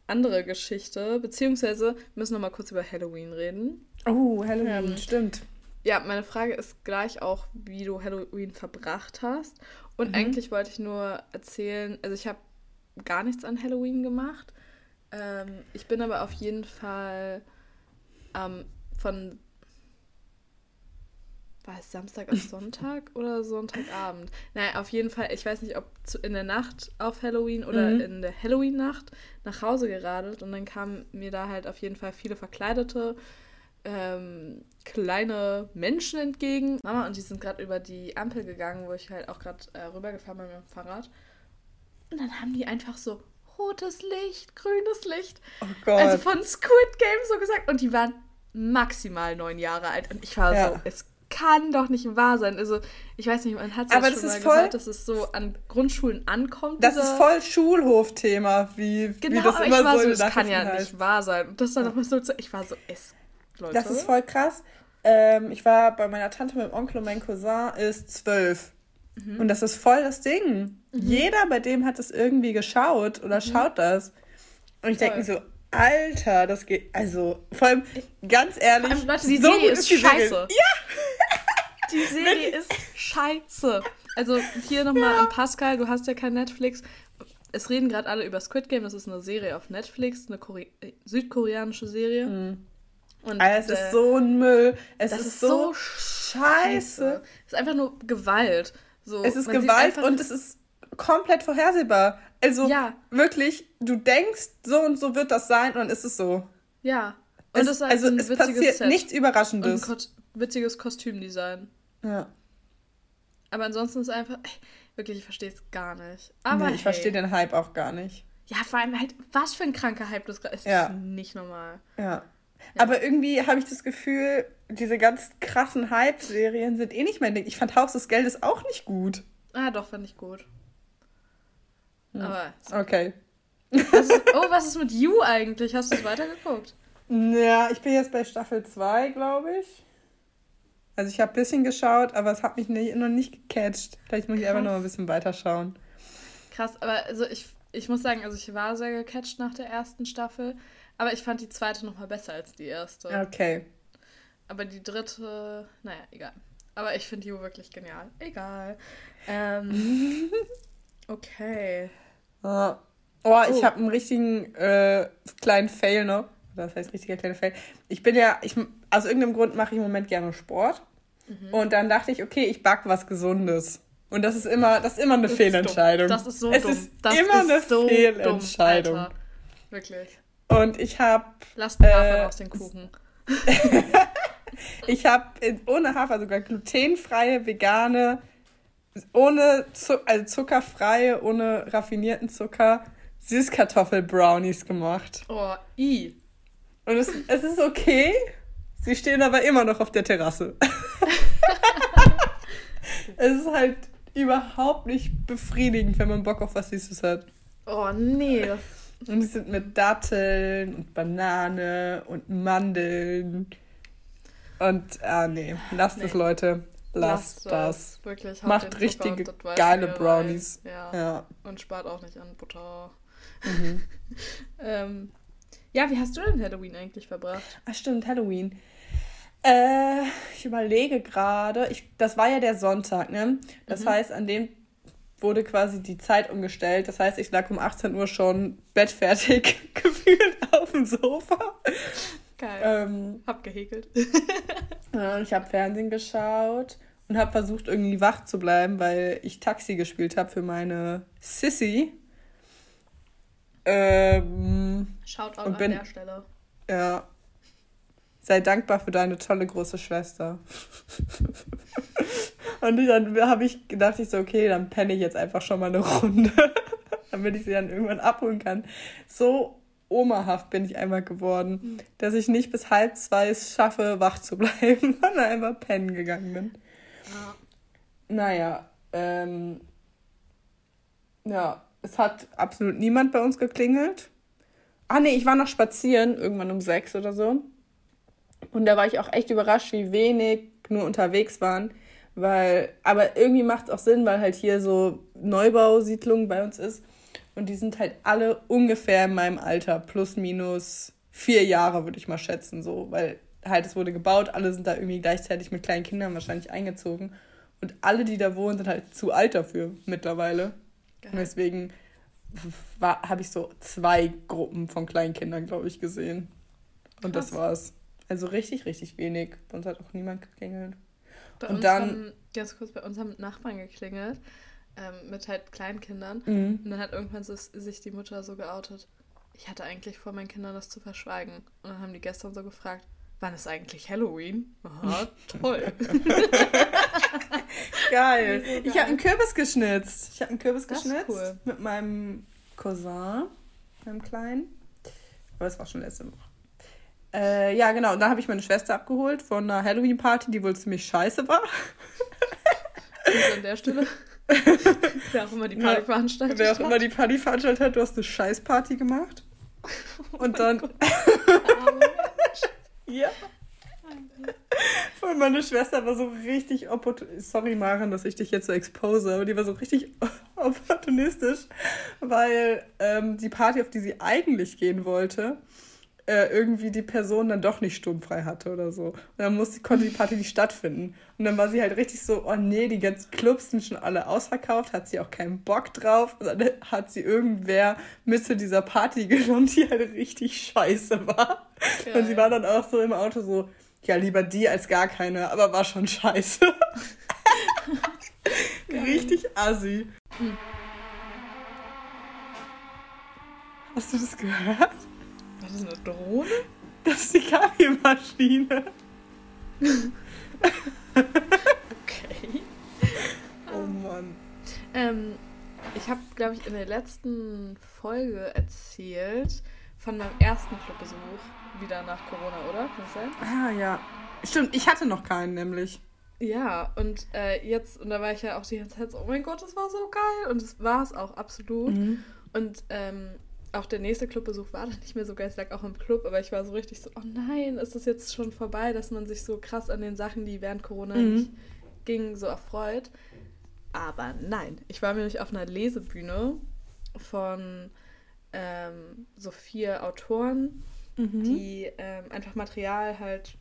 andere Geschichte, beziehungsweise wir müssen noch mal kurz über Halloween reden. Oh, Halloween, Ähm, stimmt. Ja, meine Frage ist gleich auch, wie du Halloween verbracht hast. Und Mhm. eigentlich wollte ich nur erzählen, also ich habe gar nichts an Halloween gemacht. Ähm, ich bin aber auf jeden Fall ähm, von war es Samstag auf Sonntag oder Sonntagabend? Naja, auf jeden Fall, ich weiß nicht, ob in der Nacht auf Halloween oder Mhm. in der Halloween-Nacht nach Hause geradelt und dann kamen mir da halt auf jeden Fall viele verkleidete ähm, kleine Menschen entgegen. Mama und die sind gerade über die Ampel gegangen, wo ich halt auch gerade äh, rübergefahren bin mit dem Fahrrad. Und dann haben die einfach so rotes Licht, grünes Licht. Oh Gott. Also von Squid Game so gesagt. Und die waren maximal neun Jahre alt. Und ich war Ja. so, es kann doch nicht wahr sein. Also ich weiß nicht, man hat es Aber schon das mal ist voll- gehört, dass es so an Grundschulen ankommt. das ist voll Schulhofthema, wie, Genau, wie das aber immer ich war so so, den kann ja Nachrichten nicht heißt. wahr sein. Und das dann nochmal so zu, ich war so, es, Leute. Das ist voll krass. Ähm, ich war bei meiner Tante mit dem Onkel und mein Cousin ist zwölf. Mhm. Und das ist voll das Ding. Jeder bei dem hat es irgendwie geschaut oder schaut das. Und ich denke mir Mhm. So, Alter, das geht. Also, vor allem, ganz ehrlich. Vor allem, Leute, die so Serie gut ist die Serie. scheiße. Ja, Die Serie ist scheiße. Also hier nochmal an Pascal, du hast ja kein Netflix. Es reden gerade alle über Squid Game, das ist eine Serie auf Netflix, eine Kore äh, südkoreanische Serie. Mhm. Und es äh, ist so ein Müll. Es ist, ist, so scheiße. Es ist einfach nur Gewalt. So, es ist Gewalt und es ist komplett vorhersehbar. Also ja. wirklich, du denkst, so und so wird das sein und dann ist es so. Ja. Und es, es ist halt also ein es passiert Set. nichts Überraschendes. Und ein witziges Kostümdesign. Ja. Aber ansonsten ist einfach, wirklich, ich verstehe es gar nicht. Aber nee, ich hey. verstehe den Hype auch gar nicht. Ja, vor allem halt, was für ein kranker Hype das ist. Ja. Das ist nicht normal. Ja. ja. Aber irgendwie habe ich das Gefühl, diese ganz krassen Hype-Serien sind eh nicht mein Ding. Ich fand Haus des Geldes auch nicht gut. Ah, doch, fand ich gut. Hm. Aber. Okay. Was ist, oh, was ist mit You eigentlich? Hast du es weitergeguckt? Ja, ich bin jetzt bei Staffel 2, glaube ich. Also ich habe ein bisschen geschaut, aber es hat mich nicht, noch nicht gecatcht. Vielleicht muss ich Krass. einfach noch ein bisschen weiterschauen. Krass, aber also ich, ich muss sagen, also ich war sehr gecatcht nach der ersten Staffel, aber ich fand die zweite noch mal besser als die erste. Okay. Aber die dritte, naja, egal. Aber ich finde You wirklich genial. Egal. Ähm, okay. Oh, oh ich habe einen richtigen äh, kleinen Fail noch. Das heißt richtiger kleiner Fail. Ich bin ja, ich, aus irgendeinem Grund mache ich im Moment gerne Sport. Mhm. Und dann dachte ich, okay, ich back was Gesundes. Und das ist immer, das ist immer eine das Fehlentscheidung. Das ist so es dumm. Ist das immer ist eine so Fehlentscheidung. Dumm, Wirklich. Und ich habe. Lasst Hafer äh, aus den Kuchen. ich habe ohne Hafer sogar glutenfreie, vegane, ohne Zucker, also zuckerfreie, ohne raffinierten Zucker Süßkartoffel-Brownies gemacht. Oh, i. Und es, es ist okay. Sie stehen aber immer noch auf der Terrasse. es ist halt überhaupt nicht befriedigend, wenn man Bock auf was Süßes hat. Oh nee. Und die sind mit Datteln und Banane und Mandeln. Und, ah nee, lasst nee. es, Leute. Lasst, lasst das. Wirklich, Macht richtige geile Brownies. Ja. ja. Und spart auch nicht an Butter. Mhm. ähm, ja, wie hast du denn Halloween eigentlich verbracht? Ach stimmt, Halloween. Äh, ich überlege gerade, das war ja der Sonntag, ne? Das mhm. heißt, an dem wurde quasi die Zeit umgestellt. Das heißt, ich lag um 18 Uhr schon bettfertig gefühlt auf dem Sofa. Geil. Ähm, hab gehäkelt. ich habe Fernsehen geschaut und habe versucht, irgendwie wach zu bleiben, weil ich Taxi gespielt habe für meine Sissy. Ähm, Shoutout an bin, der Stelle. Ja. Sei dankbar für deine tolle große Schwester. und dann habe ich gedacht, ich so, okay, dann penne ich jetzt einfach schon mal eine Runde, damit ich sie dann irgendwann abholen kann. So omahaft bin ich einmal geworden, mhm. dass ich nicht bis halb zwei es schaffe, wach zu bleiben, sondern einfach pennen gegangen bin. Ja. Naja, ähm, ja, es hat absolut niemand bei uns geklingelt. Ah nee, ich war noch spazieren, irgendwann um sechs oder so. Und da war ich auch echt überrascht, wie wenig nur unterwegs waren. Weil, aber irgendwie macht es auch Sinn, weil halt hier so Neubausiedlung bei uns ist. Und die sind halt alle ungefähr in meinem Alter, plus minus vier Jahre, würde ich mal schätzen, so. Weil halt es wurde gebaut, alle sind da irgendwie gleichzeitig mit kleinen Kindern wahrscheinlich eingezogen. Und alle, die da wohnen, sind halt zu alt dafür mittlerweile. Geil. Und deswegen habe ich so zwei Gruppen von Kleinkindern, glaube ich, gesehen. Und Krass. das war's. Also richtig, richtig wenig. Bei uns hat auch niemand geklingelt. Bei und dann, haben, ganz kurz, bei uns haben Nachbarn geklingelt ähm, mit halt Kleinkindern. Mhm. Und dann hat irgendwann so, sich die Mutter so geoutet. Ich hatte eigentlich vor, meinen Kindern das zu verschweigen. Und dann haben die gestern so gefragt, wann ist eigentlich Halloween? Aha, toll. geil. So ich habe einen Kürbis geschnitzt. Ich habe einen Kürbis das geschnitzt cool. mit meinem Cousin, meinem Kleinen. Aber es war schon letzte Woche. Äh, ja, genau. Und dann habe ich meine Schwester abgeholt von einer Halloween-Party, die wohl ziemlich scheiße war. Und an der Stelle. Wer auch immer die Party veranstaltet Wer auch immer die Party veranstaltet hat, du hast eine Scheißparty gemacht. Und dann. ja. Und meine Schwester war so richtig opportunistisch. Sorry, Maren, dass ich dich jetzt so expose, aber die war so richtig opportunistisch, weil ähm, die Party, auf die sie eigentlich gehen wollte, äh, irgendwie die Person dann doch nicht sturmfrei hatte oder so. Und dann musste, konnte die Party nicht stattfinden. Und dann war sie halt richtig so, oh nee, die ganzen Clubs sind schon alle ausverkauft, hat sie auch keinen Bock drauf. Und dann hat sie irgendwer mit zu dieser Party genommen, die halt richtig scheiße war. Geil. Und sie war dann auch so im Auto so, ja, lieber die als gar keine, aber war schon scheiße. richtig assi. Hast du das gehört? Was ist eine Drohne? Das ist die Kaffeemaschine. okay. Oh Mann. Ähm, ich habe, glaube ich, in der letzten Folge erzählt von meinem ersten Clubbesuch wieder nach Corona, oder? Kann das sein? Ah, ja. Stimmt, ich hatte noch keinen nämlich. Ja, und äh, jetzt, und da war ich ja auch die ganze Zeit so, oh mein Gott, das war so geil. Und das war es auch absolut. Mhm. Und ähm, auch der nächste Clubbesuch war dann nicht mehr so geil. Ich lag auch im Club, aber ich war so richtig so, oh nein, ist das jetzt schon vorbei, dass man sich so krass an den Sachen, die während Corona mhm. nicht gingen, so erfreut. Aber nein, ich war nämlich auf einer Lesebühne von ähm, so vier Autoren, mhm. die ähm, einfach Material halt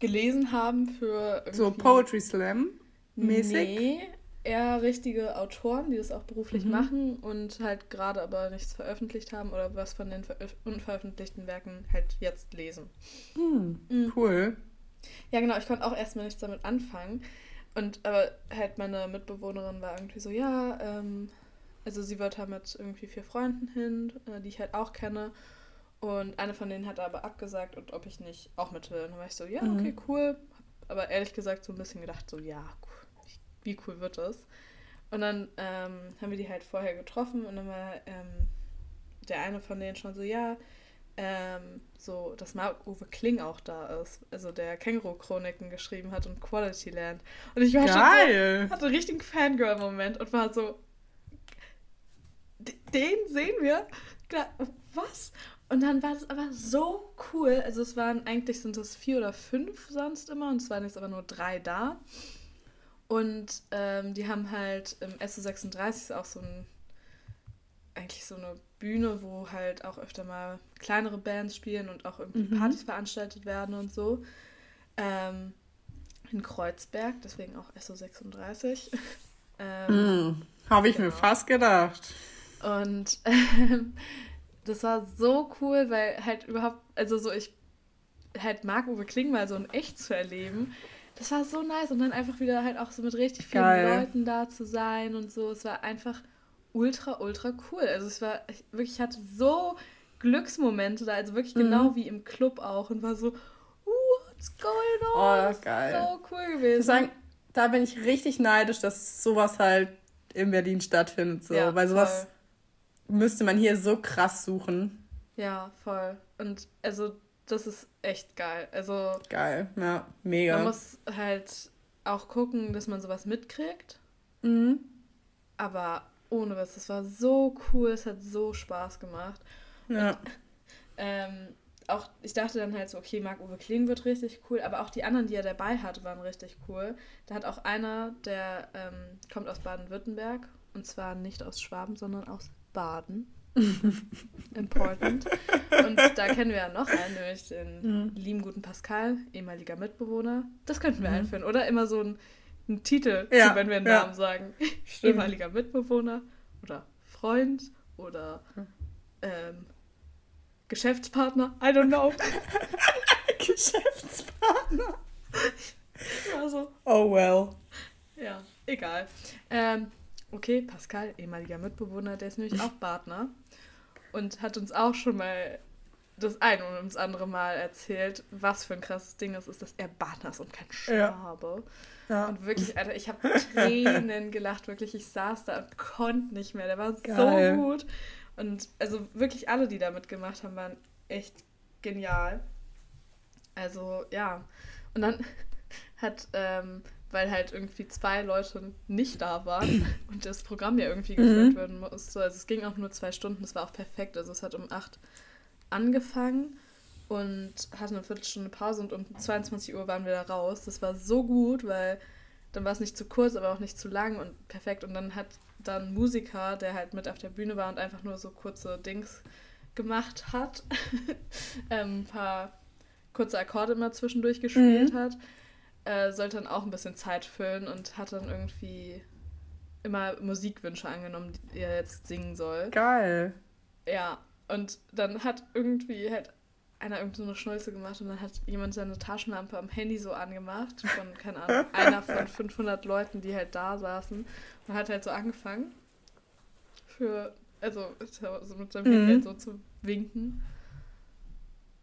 gelesen haben für. So Poetry Slam mäßig? Nee, eher richtige Autoren, die das auch beruflich mhm. machen und halt gerade aber nichts veröffentlicht haben oder was von den unveröffentlichten Werken halt jetzt lesen. Mhm. Mhm. Cool. Ja, genau, ich konnte auch erstmal nichts damit anfangen. Und aber halt meine Mitbewohnerin war irgendwie so, ja, ähm, also sie wird halt mit irgendwie vier Freunden hin, äh, die ich halt auch kenne. Und eine von denen hat aber abgesagt und ob ich nicht auch mit will. Und dann war ich so, ja, okay, mhm. cool. aber ehrlich gesagt so ein bisschen gedacht, so, ja, cool wie cool wird das? Und dann ähm, haben wir die halt vorher getroffen und dann war ähm, der eine von denen schon so, ja, ähm, so, dass Marc-Uwe Kling auch da ist, also der Känguru-Chroniken geschrieben hat und Quality Land. Und ich war Geil. schon so, hatte einen richtigen Fangirl-Moment und war so, den sehen wir? Was? Und dann war das aber so cool. Also es waren, eigentlich sind es vier oder fünf sonst immer und es waren jetzt aber nur drei da. Und ähm, die haben halt im SO36 auch so ein, eigentlich so eine Bühne, wo halt auch öfter mal kleinere Bands spielen und auch irgendwie mhm. Partys veranstaltet werden und so. Ähm, in Kreuzberg, deswegen auch SO36. ähm, mm, Habe ich genau. mir fast gedacht. Und ähm, das war so cool, weil halt überhaupt, also so ich halt mag Uwe Kling mal so in echt zu erleben das war so nice und dann einfach wieder halt auch so mit richtig vielen Geil. Leuten da zu sein und so. Es war einfach ultra, ultra cool. Also es war ich, wirklich, ich hatte so Glücksmomente da, also wirklich mhm. genau wie im Club auch und war so, what's going on? Oh, geil. So cool gewesen. Ich sagen, da bin ich richtig neidisch, dass sowas halt in Berlin stattfindet. So. Ja, Weil sowas voll. müsste man hier so krass suchen. Ja, voll. Und also das ist echt geil. Also. Geil, ja, mega. Man muss halt auch gucken, dass man sowas mitkriegt. Mhm. Aber ohne was, das war so cool, es hat so Spaß gemacht. Ja. Und, ähm, auch, ich dachte dann halt so, okay, Marc-Uwe Kling wird richtig cool, aber auch die anderen, die er dabei hatte, waren richtig cool. Da hat auch einer, der ähm, kommt aus Baden-Württemberg und zwar nicht aus Schwaben, sondern aus Baden. Important. Und da kennen wir ja noch einen, nämlich den mhm. lieben guten Pascal, ehemaliger Mitbewohner. Das könnten wir mhm. einführen, oder? Immer so ein, ein Titel, ja, wenn wir einen ja. Namen sagen. Stimmt. Ehemaliger Mitbewohner oder Freund oder ähm, Geschäftspartner. I don't know. Geschäftspartner. also. Oh well. Ja, egal. Ähm, okay, Pascal, ehemaliger Mitbewohner, der ist nämlich auch Partner und hat uns auch schon mal das ein und das andere Mal erzählt, was für ein krasses Ding es ist, dass er Partner ist und kein Schwabe. Ja. Ja. Und wirklich, Alter, ich habe Tränen gelacht, wirklich. Ich saß da und konnte nicht mehr. Der war Geil. so gut. Und also wirklich alle, die da mitgemacht haben, waren echt genial. Also, ja. Und dann hat ähm, weil halt irgendwie zwei Leute nicht da waren und das Programm ja irgendwie geführt mhm. werden musste. Also es ging auch nur zwei Stunden, das war auch perfekt. Also es hat um acht angefangen und hatte eine Viertelstunde Pause und um 22 Uhr waren wir da raus. Das war so gut, weil dann war es nicht zu kurz, aber auch nicht zu lang und perfekt. Und dann hat dann ein Musiker, der halt mit auf der Bühne war und einfach nur so kurze Dings gemacht hat, ähm, ein paar kurze Akkorde immer zwischendurch gespielt mhm. hat, äh, sollte dann auch ein bisschen Zeit füllen und hat dann irgendwie immer Musikwünsche angenommen, die er jetzt singen soll. Geil. Ja, und dann hat irgendwie halt einer irgendwie so eine Schnulze gemacht und dann hat jemand seine Taschenlampe am Handy so angemacht von, keine Ahnung, einer von 500 Leuten, die halt da saßen und hat halt so angefangen für, also so mit seinem mhm. Handy halt so zu winken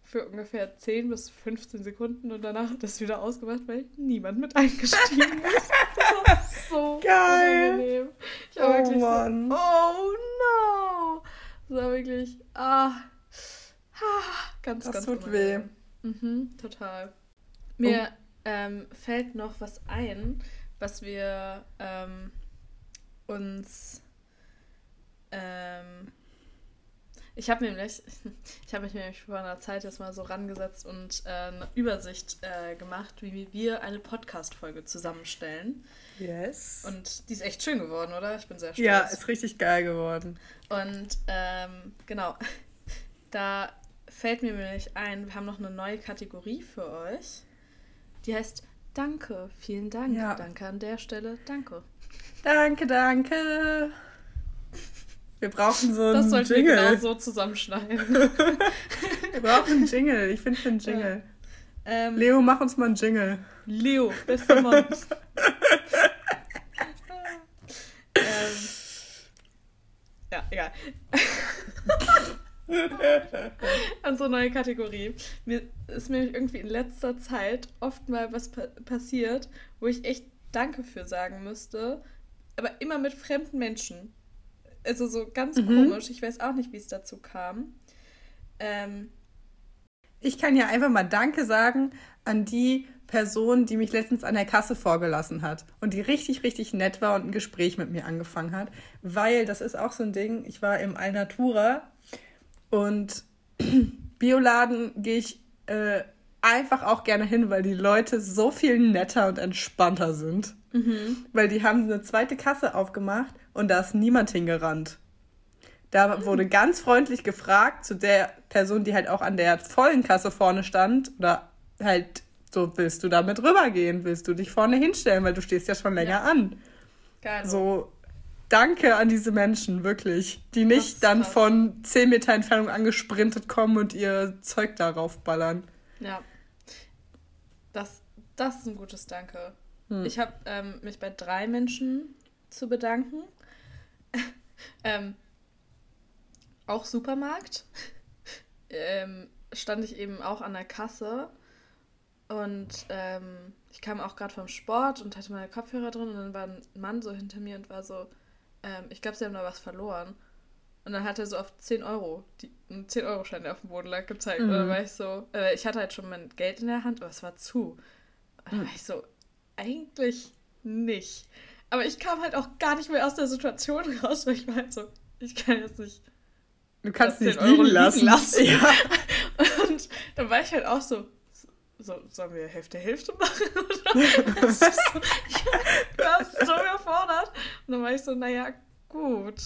für ungefähr 10 bis 15 Sekunden und danach hat das wieder ausgemacht, weil niemand mit eingestiegen ist. Das war so Geil. unangenehm. Ich war oh, wirklich Mann. so, oh no! Das war wirklich, ah, ah ganz, das ganz tut weh. Mhm, total. Mir oh. ähm, fällt noch was ein, was wir ähm, uns ähm, ich habe nämlich, ich habe mich nämlich vor einer Zeit jetzt mal so rangesetzt und äh, eine Übersicht äh, gemacht, wie wir eine Podcast-Folge zusammenstellen. Yes. Und die ist echt schön geworden, oder? Ich bin sehr stolz. Ja, ist richtig geil geworden. Und ähm, genau, da fällt mir nämlich ein, wir haben noch eine neue Kategorie für euch. Die heißt Danke, vielen Dank. Ja. Danke an der Stelle, danke. Danke, danke. Wir brauchen so einen Jingle. Das sollten wir genau so zusammenschneiden. wir brauchen einen Jingle. Ich finde einen Jingle. Ja. Ähm, Leo, mach uns mal einen Jingle. Leo, bester Mann. ähm, ja, egal. An so eine neue Kategorie. Mir ist mir irgendwie in letzter Zeit oft mal was pa passiert, wo ich echt Danke für sagen müsste, aber immer mit fremden Menschen. Also so ganz mhm. komisch. Ich weiß auch nicht, wie es dazu kam. Ähm, ich kann ja einfach mal Danke sagen an die Person, die mich letztens an der Kasse vorgelassen hat und die richtig, richtig nett war und ein Gespräch mit mir angefangen hat. Weil das ist auch so ein Ding, ich war im Alnatura und Bioladen gehe ich äh, einfach auch gerne hin, weil die Leute so viel netter und entspannter sind. Mhm. Weil die haben eine zweite Kasse aufgemacht und da ist niemand hingerannt. Da mhm. wurde ganz freundlich gefragt zu der Person, die halt auch an der vollen Kasse vorne stand oder halt so, willst du damit rübergehen? Willst du dich vorne hinstellen, weil du stehst ja schon länger ja. an. Geil. So, danke an diese Menschen, wirklich, die nicht dann krass. von 10 Meter Entfernung angesprintet kommen und ihr Zeug darauf ballern. Ja. Das, das ist ein gutes Danke. Hm. Ich habe ähm, mich bei drei Menschen zu bedanken. ähm, auch Supermarkt. ähm, stand ich eben auch an der Kasse und ähm, ich kam auch gerade vom Sport und hatte meine Kopfhörer drin und dann war ein Mann so hinter mir und war so, ähm, ich glaube, sie haben da was verloren. Und dann hat er so auf 10 Euro, die, einen 10-Euro-Schein, der auf dem Boden lag, gezeigt. Mhm. Und dann war ich so, äh, ich hatte halt schon mein Geld in der Hand, aber es war zu. Und dann war ich so, eigentlich nicht. Aber ich kam halt auch gar nicht mehr aus der Situation raus, weil ich war halt so, ich kann jetzt nicht. Du kannst nicht liegen lassen. liegen lassen. Ja. Und dann war ich halt auch so, so sollen wir Hälfte Hälfte machen? Oder? so, ich war so überfordert. Und dann war ich so, naja, gut.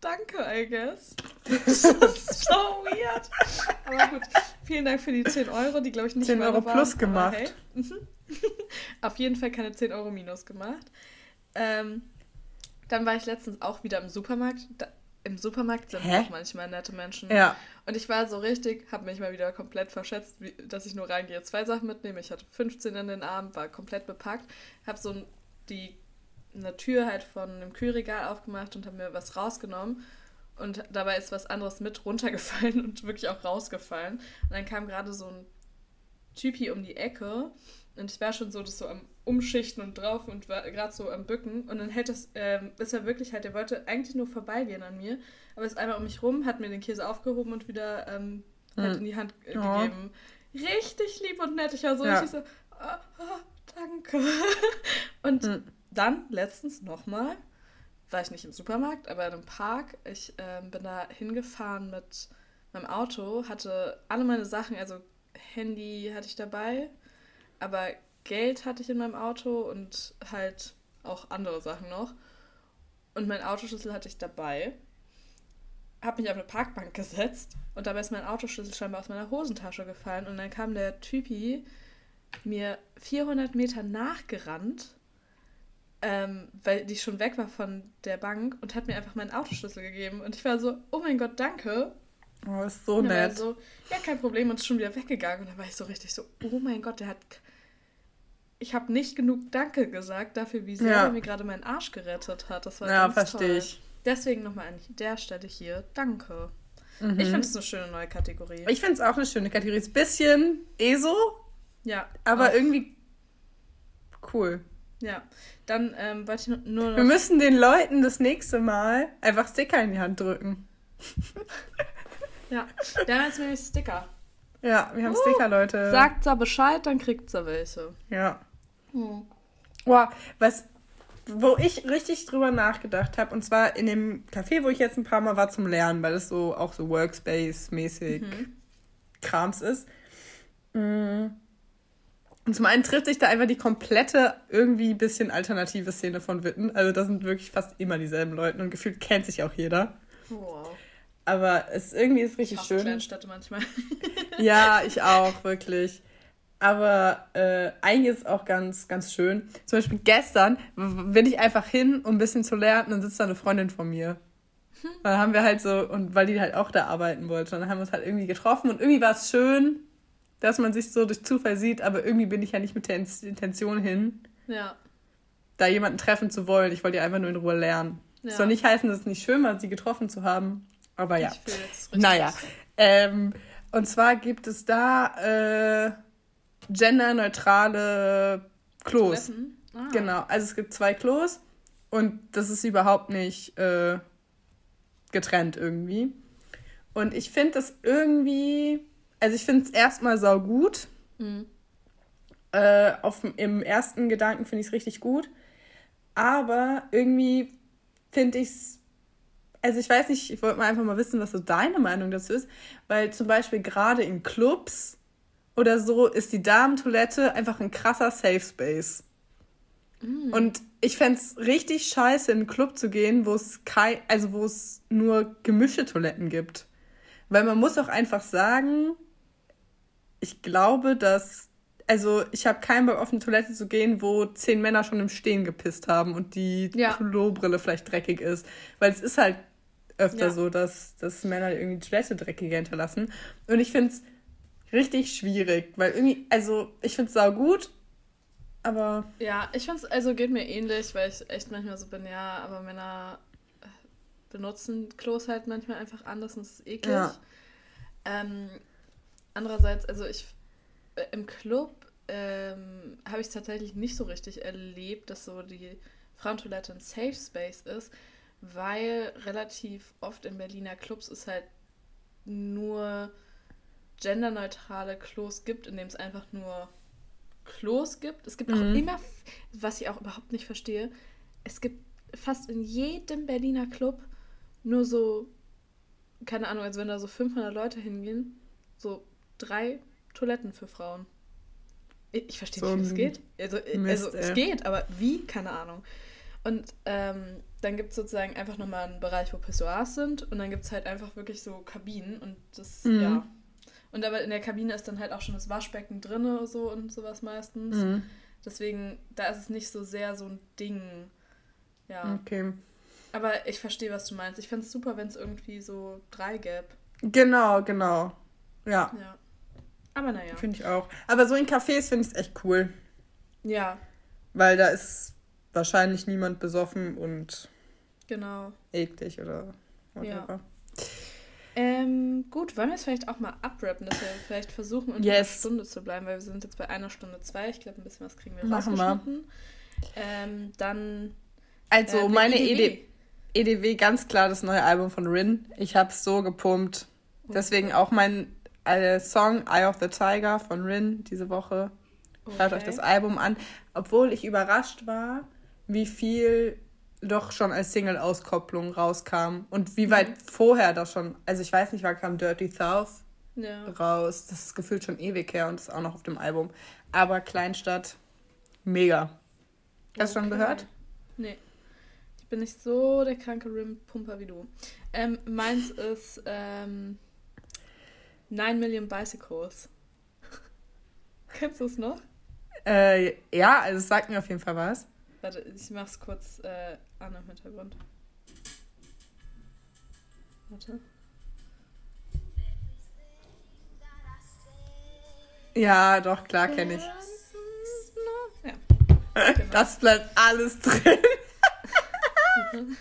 Danke, I guess. Das ist so weird. Aber gut, vielen Dank für die 10 Euro, die glaube ich nicht 10 Euro plus waren, gemacht. Hey. Mhm. Auf jeden Fall keine 10 Euro minus gemacht. Ähm, dann war ich letztens auch wieder im Supermarkt. Da, Im Supermarkt sind Hä? auch manchmal nette Menschen. Ja. Und ich war so richtig, habe mich mal wieder komplett verschätzt, wie, dass ich nur reingehe, zwei Sachen mitnehme. Ich hatte 15 in den Arm, war komplett bepackt. Habe so die, eine Tür halt von einem Kühlregal aufgemacht und habe mir was rausgenommen. Und dabei ist was anderes mit runtergefallen und wirklich auch rausgefallen. Und dann kam gerade so ein Typi um die Ecke und ich war schon so das so am Umschichten und drauf und war gerade so am Bücken. Und dann hält das, ähm, ist er wirklich halt, der wollte eigentlich nur vorbeigehen an mir, aber ist einmal um mich rum, hat mir den Käse aufgehoben und wieder ähm, halt in die Hand äh, oh. gegeben. Richtig lieb und nett. Ich war so ja. richtig so, oh, oh, danke. und hm. dann letztens nochmal, war ich nicht im Supermarkt, aber in einem Park. Ich ähm, bin da hingefahren mit meinem Auto, hatte alle meine Sachen, also Handy hatte ich dabei, aber Geld hatte ich in meinem Auto und halt auch andere Sachen noch. Und mein Autoschlüssel hatte ich dabei. habe mich auf eine Parkbank gesetzt und dabei ist mein Autoschlüssel scheinbar aus meiner Hosentasche gefallen und dann kam der Typi mir 400 Meter nachgerannt, ähm, weil die schon weg war von der Bank und hat mir einfach meinen Autoschlüssel gegeben und ich war so, oh mein Gott, danke. Oh, ist so und nett. So, ja, kein Problem und ist schon wieder weggegangen und dann war ich so richtig so, oh mein Gott, der hat ich habe nicht genug Danke gesagt dafür, wie sehr ja. er mir gerade meinen Arsch gerettet hat. Das war ja, verstehe ich. Deswegen nochmal an der Stelle hier Danke. Mhm. Ich finde es eine schöne neue Kategorie. Ich finde es auch eine schöne Kategorie. Ist ein bisschen ESO. Ja. Aber auch. irgendwie cool. Ja. Dann ähm, wollte ich nur noch. Wir müssen den Leuten das nächste Mal einfach Sticker in die Hand drücken. ja. Wir haben jetzt nämlich Sticker. Ja, wir haben uh, Sticker, Leute. Sagt da Bescheid, dann kriegt ihr welche. Ja. Hm. Boah, was wo ich richtig drüber nachgedacht habe, und zwar in dem Café, wo ich jetzt ein paar Mal war zum Lernen, weil es so auch so Workspace-mäßig mhm. Krams ist. Und zum einen trifft sich da einfach die komplette, irgendwie ein bisschen alternative Szene von Witten. Also da sind wirklich fast immer dieselben Leute und gefühlt kennt sich auch jeder. Wow. Aber es irgendwie ist richtig ich schön. Städte manchmal. ja, ich auch, wirklich. Aber äh, eigentlich ist es auch ganz, ganz schön. Zum Beispiel gestern bin ich einfach hin, um ein bisschen zu lernen, und dann sitzt da eine Freundin von mir. Hm. Dann haben wir halt so, und weil die halt auch da arbeiten wollte, dann haben wir uns halt irgendwie getroffen und irgendwie war es schön, dass man sich so durch Zufall sieht, aber irgendwie bin ich ja nicht mit der Intention hin, ja. da jemanden treffen zu wollen. Ich wollte ja einfach nur in Ruhe lernen. Ja. Das soll nicht heißen, dass es nicht schön war, sie getroffen zu haben. Aber ja. Naja. Ähm, und zwar gibt es da. Äh, genderneutrale Klos. Ah. Genau, also es gibt zwei Klos und das ist überhaupt nicht äh, getrennt irgendwie. Und ich finde das irgendwie, also ich finde es erstmal sau gut. Mhm. Äh, auf, Im ersten Gedanken finde ich es richtig gut. Aber irgendwie finde ich es, also ich weiß nicht, ich wollte mal einfach mal wissen, was so deine Meinung dazu ist, weil zum Beispiel gerade in Clubs oder so ist die Damentoilette einfach ein krasser Safe Space. Mm. Und ich fände es richtig scheiße, in einen Club zu gehen, wo es kein, also wo es nur gemischte Toiletten gibt. Weil man muss auch einfach sagen, ich glaube, dass, also ich habe keinen Bock auf eine Toilette zu gehen, wo zehn Männer schon im Stehen gepisst haben und die ja. Klobrille vielleicht dreckig ist. Weil es ist halt öfter ja. so, dass, dass Männer irgendwie die Toilette dreckiger hinterlassen. Und ich finde es richtig schwierig, weil irgendwie, also ich finde es sau gut, aber. Ja, ich finde es, also geht mir ähnlich, weil ich echt manchmal so bin, ja, aber Männer äh, benutzen Klos halt manchmal einfach anders und es ist eklig. Ja. Ähm, andererseits, also ich äh, im Club ähm, habe ich es tatsächlich nicht so richtig erlebt, dass so die Frauentoilette ein Safe Space ist, weil relativ oft in Berliner Clubs ist halt nur genderneutrale Klos gibt, in dem es einfach nur Klos gibt. Es gibt mhm. auch immer, was ich auch überhaupt nicht verstehe, es gibt fast in jedem Berliner Club nur so, keine Ahnung, als wenn da so 500 Leute hingehen, so drei Toiletten für Frauen. Ich, ich verstehe so nicht, wie es geht. Also, Mist, also es geht, aber wie? Keine Ahnung. Und ähm, dann gibt es sozusagen einfach nochmal einen Bereich, wo Pissoirs sind und dann gibt es halt einfach wirklich so Kabinen und das, mhm. ja, und aber in der Kabine ist dann halt auch schon das Waschbecken drin so und sowas meistens. Mhm. Deswegen, da ist es nicht so sehr so ein Ding. Ja. Okay. Aber ich verstehe, was du meinst. Ich fände es super, wenn es irgendwie so drei gäbe. Genau, genau. Ja. Ja. Aber naja. Finde ich auch. Aber so in Cafés finde ich es echt cool. Ja. Weil da ist wahrscheinlich niemand besoffen und genau. eklig oder whatever. Ja. Ähm, gut, wollen wir es vielleicht auch mal abrappen, dass wir vielleicht versuchen, unter yes. einer Stunde zu bleiben, weil wir sind jetzt bei einer Stunde zwei. Ich glaube, ein bisschen was kriegen wir Machen wir. Ähm, dann. Also, äh, meine EDW. EDW, ganz klar das neue Album von Rin. Ich habe es so gepumpt. Deswegen auch mein äh, Song Eye of the Tiger von Rin diese Woche. Schaut okay. euch das Album an. Obwohl ich überrascht war, wie viel doch schon als Single-Auskopplung rauskam. Und wie weit mhm. vorher das schon, also ich weiß nicht, wann kam Dirty South ja. raus. Das ist gefühlt schon ewig her und ist auch noch auf dem Album. Aber Kleinstadt, mega. Hast du okay. schon gehört? Nee. Ich bin nicht so der kranke Rim-Pumper wie du. Ähm, meins ist ähm, 9 Million Bicycles. Kennst du es noch? Äh, ja, also es sagt mir auf jeden Fall was. Warte, ich mach's kurz äh, an im Hintergrund. Warte. Ja, doch, klar kenne ich. Ja. Das bleibt alles drin.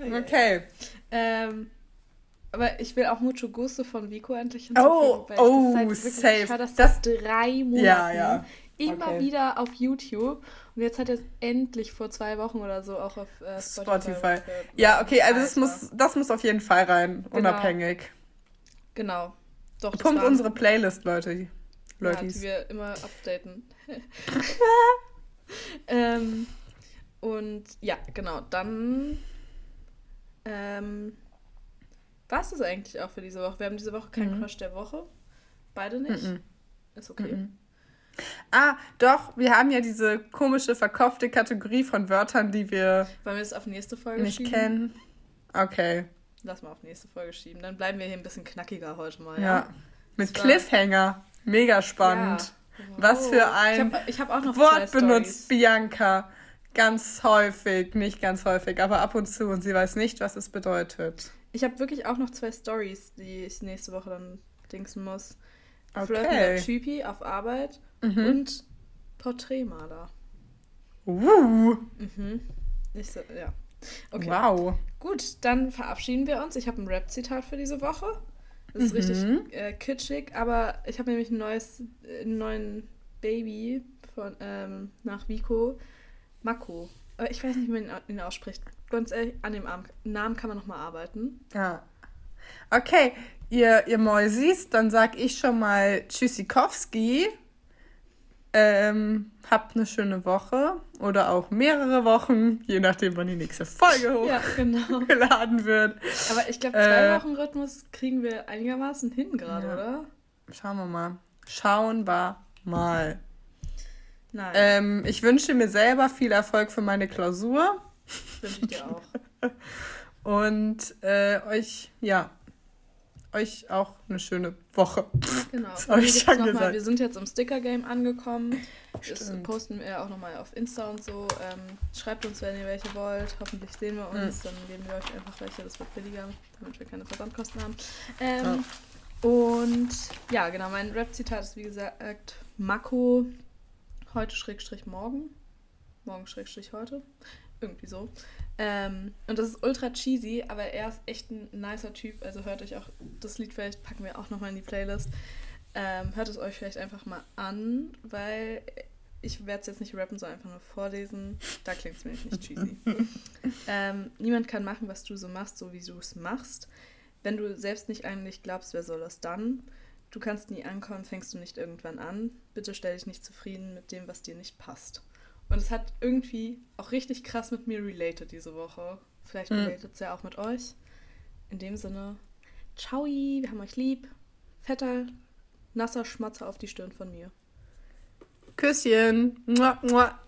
Okay. Ähm, aber ich will auch Mucho Gusto von Vico endlich Oh, hinzufügen. weil ich oh, das wirklich- safe. Ich höre das, Das- drei Monaten. Ja, ja. Immer Okay. wieder auf YouTube. Und jetzt hat er es endlich vor zwei Wochen oder so auch auf äh, Spotify. Spotify. Ja, okay, also das muss, das muss auf jeden Fall rein, Genau. unabhängig. Genau. Doch, Pumpt unsere Playlist, Leute. Ja, Leutis. die wir immer updaten. ähm, und ja, genau, dann ähm, war es das eigentlich auch für diese Woche. Wir haben diese Woche keinen Mhm. Crush der Woche. Beide nicht. Mhm. Ist okay. Mhm. Ah, doch, wir haben ja diese komische, verkaufte Kategorie von Wörtern, die wir Wollen wir es auf nächste Folge nicht schieben? kennen. Okay, Lass mal auf nächste Folge schieben. Dann bleiben wir hier ein bisschen knackiger heute mal. ja. Ja. Mit Das Cliffhanger. Mega spannend. Ja. Was für ein Ich habe ich hab Wort benutzt. Bianca. Ganz häufig, nicht ganz häufig, aber ab und zu und sie weiß nicht, was es bedeutet. Ich habe wirklich auch noch zwei Stories, die ich nächste Woche dann dingsen muss. Okay. Flirten mit Typi auf Arbeit Mhm. und Porträtmaler. Uh, Mhm. Ich so, ja. Okay. Wow. Gut, dann verabschieden wir uns. Ich habe ein Rap-Zitat für diese Woche. Das ist Mhm. richtig äh, kitschig, aber ich habe nämlich ein neues, äh, einen neuen Baby von, ähm, nach Vico. Mako. Aber ich weiß nicht, wie man ihn au- ihn ausspricht. Ganz ehrlich, an dem Namen kann man nochmal arbeiten. Ja. Okay, ihr, ihr Mäusis, dann sag ich schon mal Tschüssikowski. Ähm, habt eine schöne Woche oder auch mehrere Wochen, je nachdem, wann die nächste Folge Ja, genau. hochgeladen wird. Aber ich glaube, zwei Äh. Wochen Rhythmus kriegen wir einigermaßen hin gerade, Ja. oder? Schauen wir mal. Schauen wir mal. Nein, Ähm, ich wünsche mir selber viel Erfolg für meine Klausur wünsche ich dir auch. und äh, euch, ja, euch auch eine schöne Woche. Genau. Das ich schon noch mal, gesagt. wir sind jetzt im Sticker-Game angekommen. Das Stimmt. posten wir auch nochmal auf Insta und so. Ähm, schreibt uns, wenn ihr welche wollt. Hoffentlich sehen wir Mhm. uns. Dann geben wir euch einfach welche. Das wird billiger, damit wir keine Versandkosten haben. Ähm, Und ja, genau. Mein Rap-Zitat ist wie gesagt Mako heute Schrägstrich morgen. Morgen Schrägstrich heute. Irgendwie so. Ähm, und das ist ultra cheesy, aber er ist echt ein nicer Typ. Also hört euch auch das Lied vielleicht, packen wir auch nochmal in die Playlist. Ähm, hört es euch vielleicht einfach mal an, weil ich werde es jetzt nicht rappen, sondern einfach nur vorlesen. Da klingt es mir nicht cheesy. ähm, niemand kann machen, was du so machst, so wie du es machst. Wenn du selbst nicht dich glaubst, wer soll das dann? Du kannst nie ankommen, fängst du nicht irgendwann an. Bitte stell dich nicht zufrieden mit dem, was dir nicht passt. Und es hat irgendwie auch richtig krass mit mir related diese Woche. Vielleicht Mhm. related es ja auch mit euch. In dem Sinne, ciao, wir haben euch lieb. Fetter, nasser Schmatzer auf die Stirn von mir. Küsschen. Mua, mua.